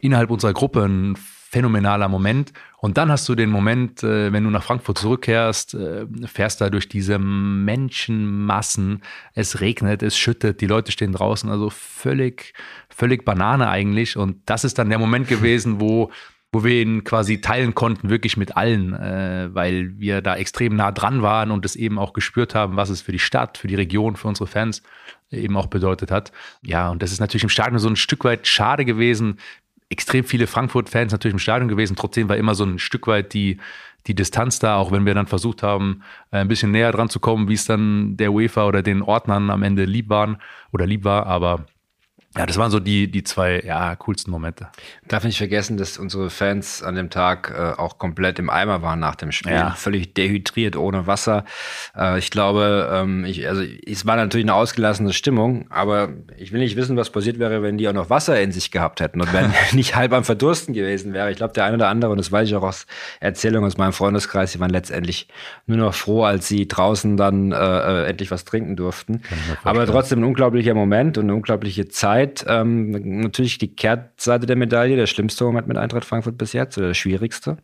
innerhalb unserer Gruppe ein phänomenaler Moment. Und dann hast du den Moment, äh, wenn du nach Frankfurt zurückkehrst, äh, fährst da durch diese Menschenmassen. Es regnet, es schüttet, die Leute stehen draußen, also völlig, völlig Banane eigentlich. Und das ist dann der Moment gewesen, wo wo wir ihn quasi teilen konnten, wirklich mit allen, äh, weil wir da extrem nah dran waren und es eben auch gespürt haben, was es für die Stadt, für die Region, für unsere Fans eben auch bedeutet hat. Ja, und das ist natürlich im Stadion so ein Stück weit schade gewesen, extrem viele Frankfurt-Fans natürlich im Stadion gewesen. Trotzdem war immer so ein Stück weit die, die Distanz da, auch wenn wir dann versucht haben, äh, ein bisschen näher dran zu kommen, wie es dann der UEFA oder den Ordnern am Ende lieb waren oder lieb war. Aber ja, das waren so die, die zwei ja, coolsten Momente. Darf nicht vergessen, dass unsere Fans an dem Tag äh, auch komplett im Eimer waren nach dem Spiel. Ja. Völlig dehydriert, ohne Wasser. Äh, ich glaube, ähm, ich, also es war natürlich eine ausgelassene Stimmung, aber ich will nicht wissen, was passiert wäre, wenn die auch noch Wasser in sich gehabt hätten und wenn [laughs] [laughs] nicht halb am Verdursten gewesen wäre. Ich glaube, der eine oder andere, und das weiß ich auch aus Erzählungen aus meinem Freundeskreis, die waren letztendlich nur noch froh, als sie draußen dann äh, äh endlich was trinken durften. Aber trotzdem ein unglaublicher Moment und eine unglaubliche Zeit. Ähm, natürlich die Kehrtseite der Medaille, der schlimmste Moment mit Eintracht Frankfurt bis jetzt oder der schwierigste?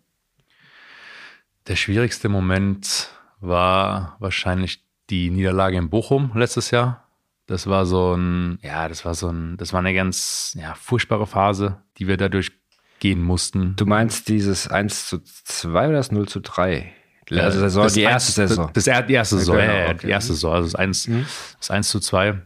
Der schwierigste Moment war wahrscheinlich die Niederlage in Bochum letztes Jahr. Das war so ein, ja, das war so ein, das war eine ganz ja, furchtbare Phase, die wir dadurch gehen mussten. Du meinst dieses 1 zu 2 oder das 0 zu 3? Also Saison, das die erste Saison. Das, das die erste Saison, Genau, ja, ja, okay. die erste Saison. Also das 1, Mhm. das 1 zu 2,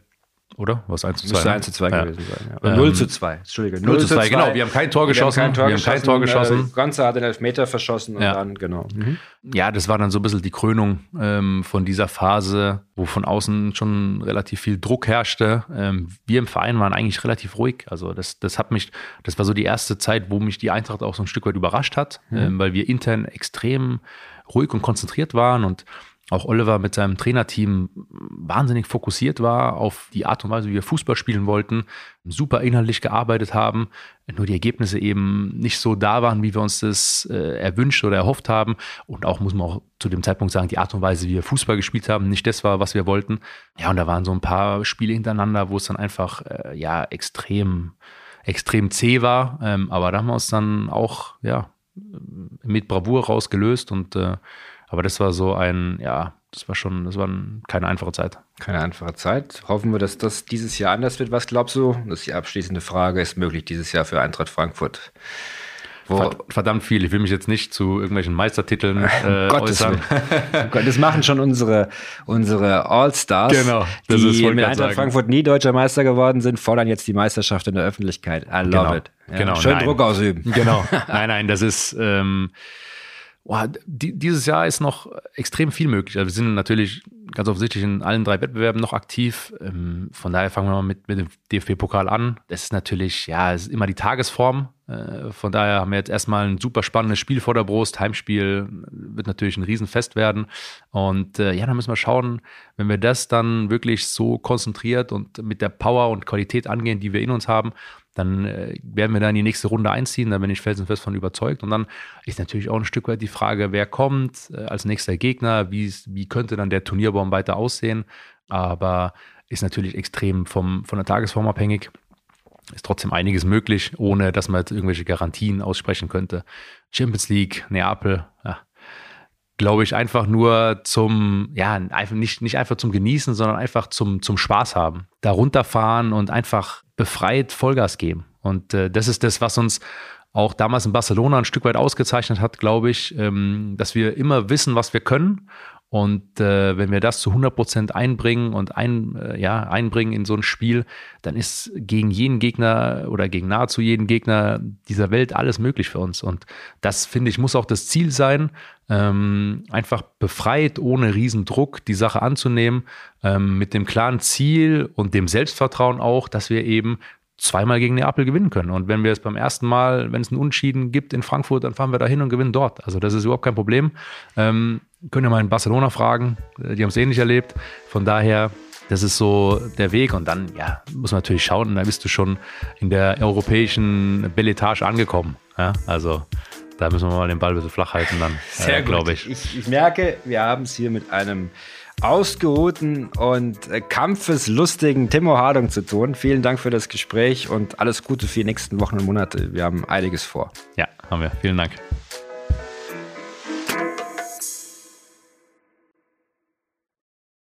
oder? Was 1 zu 2? Müsste ne? 1 zu 2 Ja. gewesen sein. Ja. Ähm, 0 zu 2. Entschuldige. 0 zu 2, genau. Wir haben kein Tor geschossen. Wir haben kein Tor Wir haben kein Tor geschossen. Äh, Gonza hat den Elfmeter verschossen und Ja. dann, genau. Mhm. ja, das war dann so ein bisschen die Krönung ähm, von dieser Phase, wo von außen schon relativ viel Druck herrschte. Ähm, wir im Verein waren eigentlich relativ ruhig. Also das, das hat mich, das war so die erste Zeit, wo mich die Eintracht auch so ein Stück weit überrascht hat, ähm, weil wir intern extrem ruhig und konzentriert waren und auch Oliver mit seinem Trainerteam wahnsinnig fokussiert war auf die Art und Weise, wie wir Fußball spielen wollten, super inhaltlich gearbeitet haben, nur die Ergebnisse eben nicht so da waren, wie wir uns das äh, erwünscht oder erhofft haben. Und auch, muss man auch zu dem Zeitpunkt sagen, die Art und Weise, wie wir Fußball gespielt haben, nicht das war, was wir wollten. Ja, und da waren so ein paar Spiele hintereinander, wo es dann einfach, äh, ja, extrem, extrem zäh war. Ähm, aber da haben wir uns dann auch, ja, mit Bravour rausgelöst und äh, aber das war so ein, ja, das war schon, das war ein, keine einfache Zeit. Keine einfache Zeit. Hoffen wir, dass das dieses Jahr anders wird. Was glaubst du? Das ist die abschließende Frage. Ist möglich dieses Jahr für Eintracht Frankfurt? Wo, Verd- Verdammt viel. Ich will mich jetzt nicht zu irgendwelchen Meistertiteln [laughs] äh, Gottes äußern. Gott, das machen schon unsere, unsere All-Stars, Genau, das ist, die wollte mit Eintracht sagen. Frankfurt nie deutscher Meister geworden sind, fordern jetzt die Meisterschaft in der Öffentlichkeit. I love Genau, it. Ja, genau, Schön nein. Druck ausüben. Genau. [laughs] Nein, nein, das ist, ähm, boah, die, dieses Jahr ist noch extrem viel möglich. Also wir sind natürlich ganz offensichtlich in allen drei Wettbewerben noch aktiv. Ähm, von daher fangen wir mal mit, mit dem DFB-Pokal an. Das ist natürlich, ja, es ist immer die Tagesform. Äh, von daher haben wir jetzt erstmal ein super spannendes Spiel vor der Brust. Heimspiel wird natürlich ein Riesenfest werden. Und äh, ja, dann müssen wir schauen, wenn wir das dann wirklich so konzentriert und mit der Power und Qualität angehen, die wir in uns haben, dann äh, werden wir da in die nächste Runde einziehen, da bin ich felsenfest von überzeugt. Und dann ist natürlich auch ein Stück weit die Frage, wer kommt äh, als nächster Gegner, wie, wie könnte dann der Turnierbaum weiter aussehen. Aber ist natürlich extrem vom, von der Tagesform abhängig. Ist trotzdem einiges möglich, ohne dass man jetzt irgendwelche Garantien aussprechen könnte. Champions League, Neapel, ja, glaube ich, einfach nur zum, ja, einfach nicht, nicht einfach zum Genießen, sondern einfach zum, zum Spaß haben. Da runterfahren und einfach befreit Vollgas geben. Und äh, das ist das, was uns auch damals in Barcelona ein Stück weit ausgezeichnet hat, glaube ich, ähm, dass wir immer wissen, was wir können. Und äh, wenn wir das zu 100 Prozent einbringen und ein, äh, ja, einbringen in so ein Spiel, dann ist gegen jeden Gegner oder gegen nahezu jeden Gegner dieser Welt alles möglich für uns. Und das, finde ich, muss auch das Ziel sein, ähm, einfach befreit, ohne Riesendruck die Sache anzunehmen, ähm, mit dem klaren Ziel und dem Selbstvertrauen auch, dass wir eben zweimal gegen Neapel gewinnen können. Und wenn wir es beim ersten Mal, wenn es einen Unschieden gibt in Frankfurt, dann fahren wir da hin und gewinnen dort. Also das ist überhaupt kein Problem. Ähm, können ja mal in Barcelona fragen, äh, die haben es ähnlich erlebt. Von daher, das ist so der Weg. Und dann, ja, muss man natürlich schauen, da bist du schon in der europäischen Belletage angekommen. Ja, also da müssen wir mal den Ball ein bisschen flach halten dann, äh, glaube ich. ich. Ich merke, wir haben es hier mit einem ausgeruhten und äh, kampfeslustigen Timo Hardung zu tun. Vielen Dank für das Gespräch und alles Gute für die nächsten Wochen und Monate. Wir haben einiges vor. Ja, haben wir. Vielen Dank.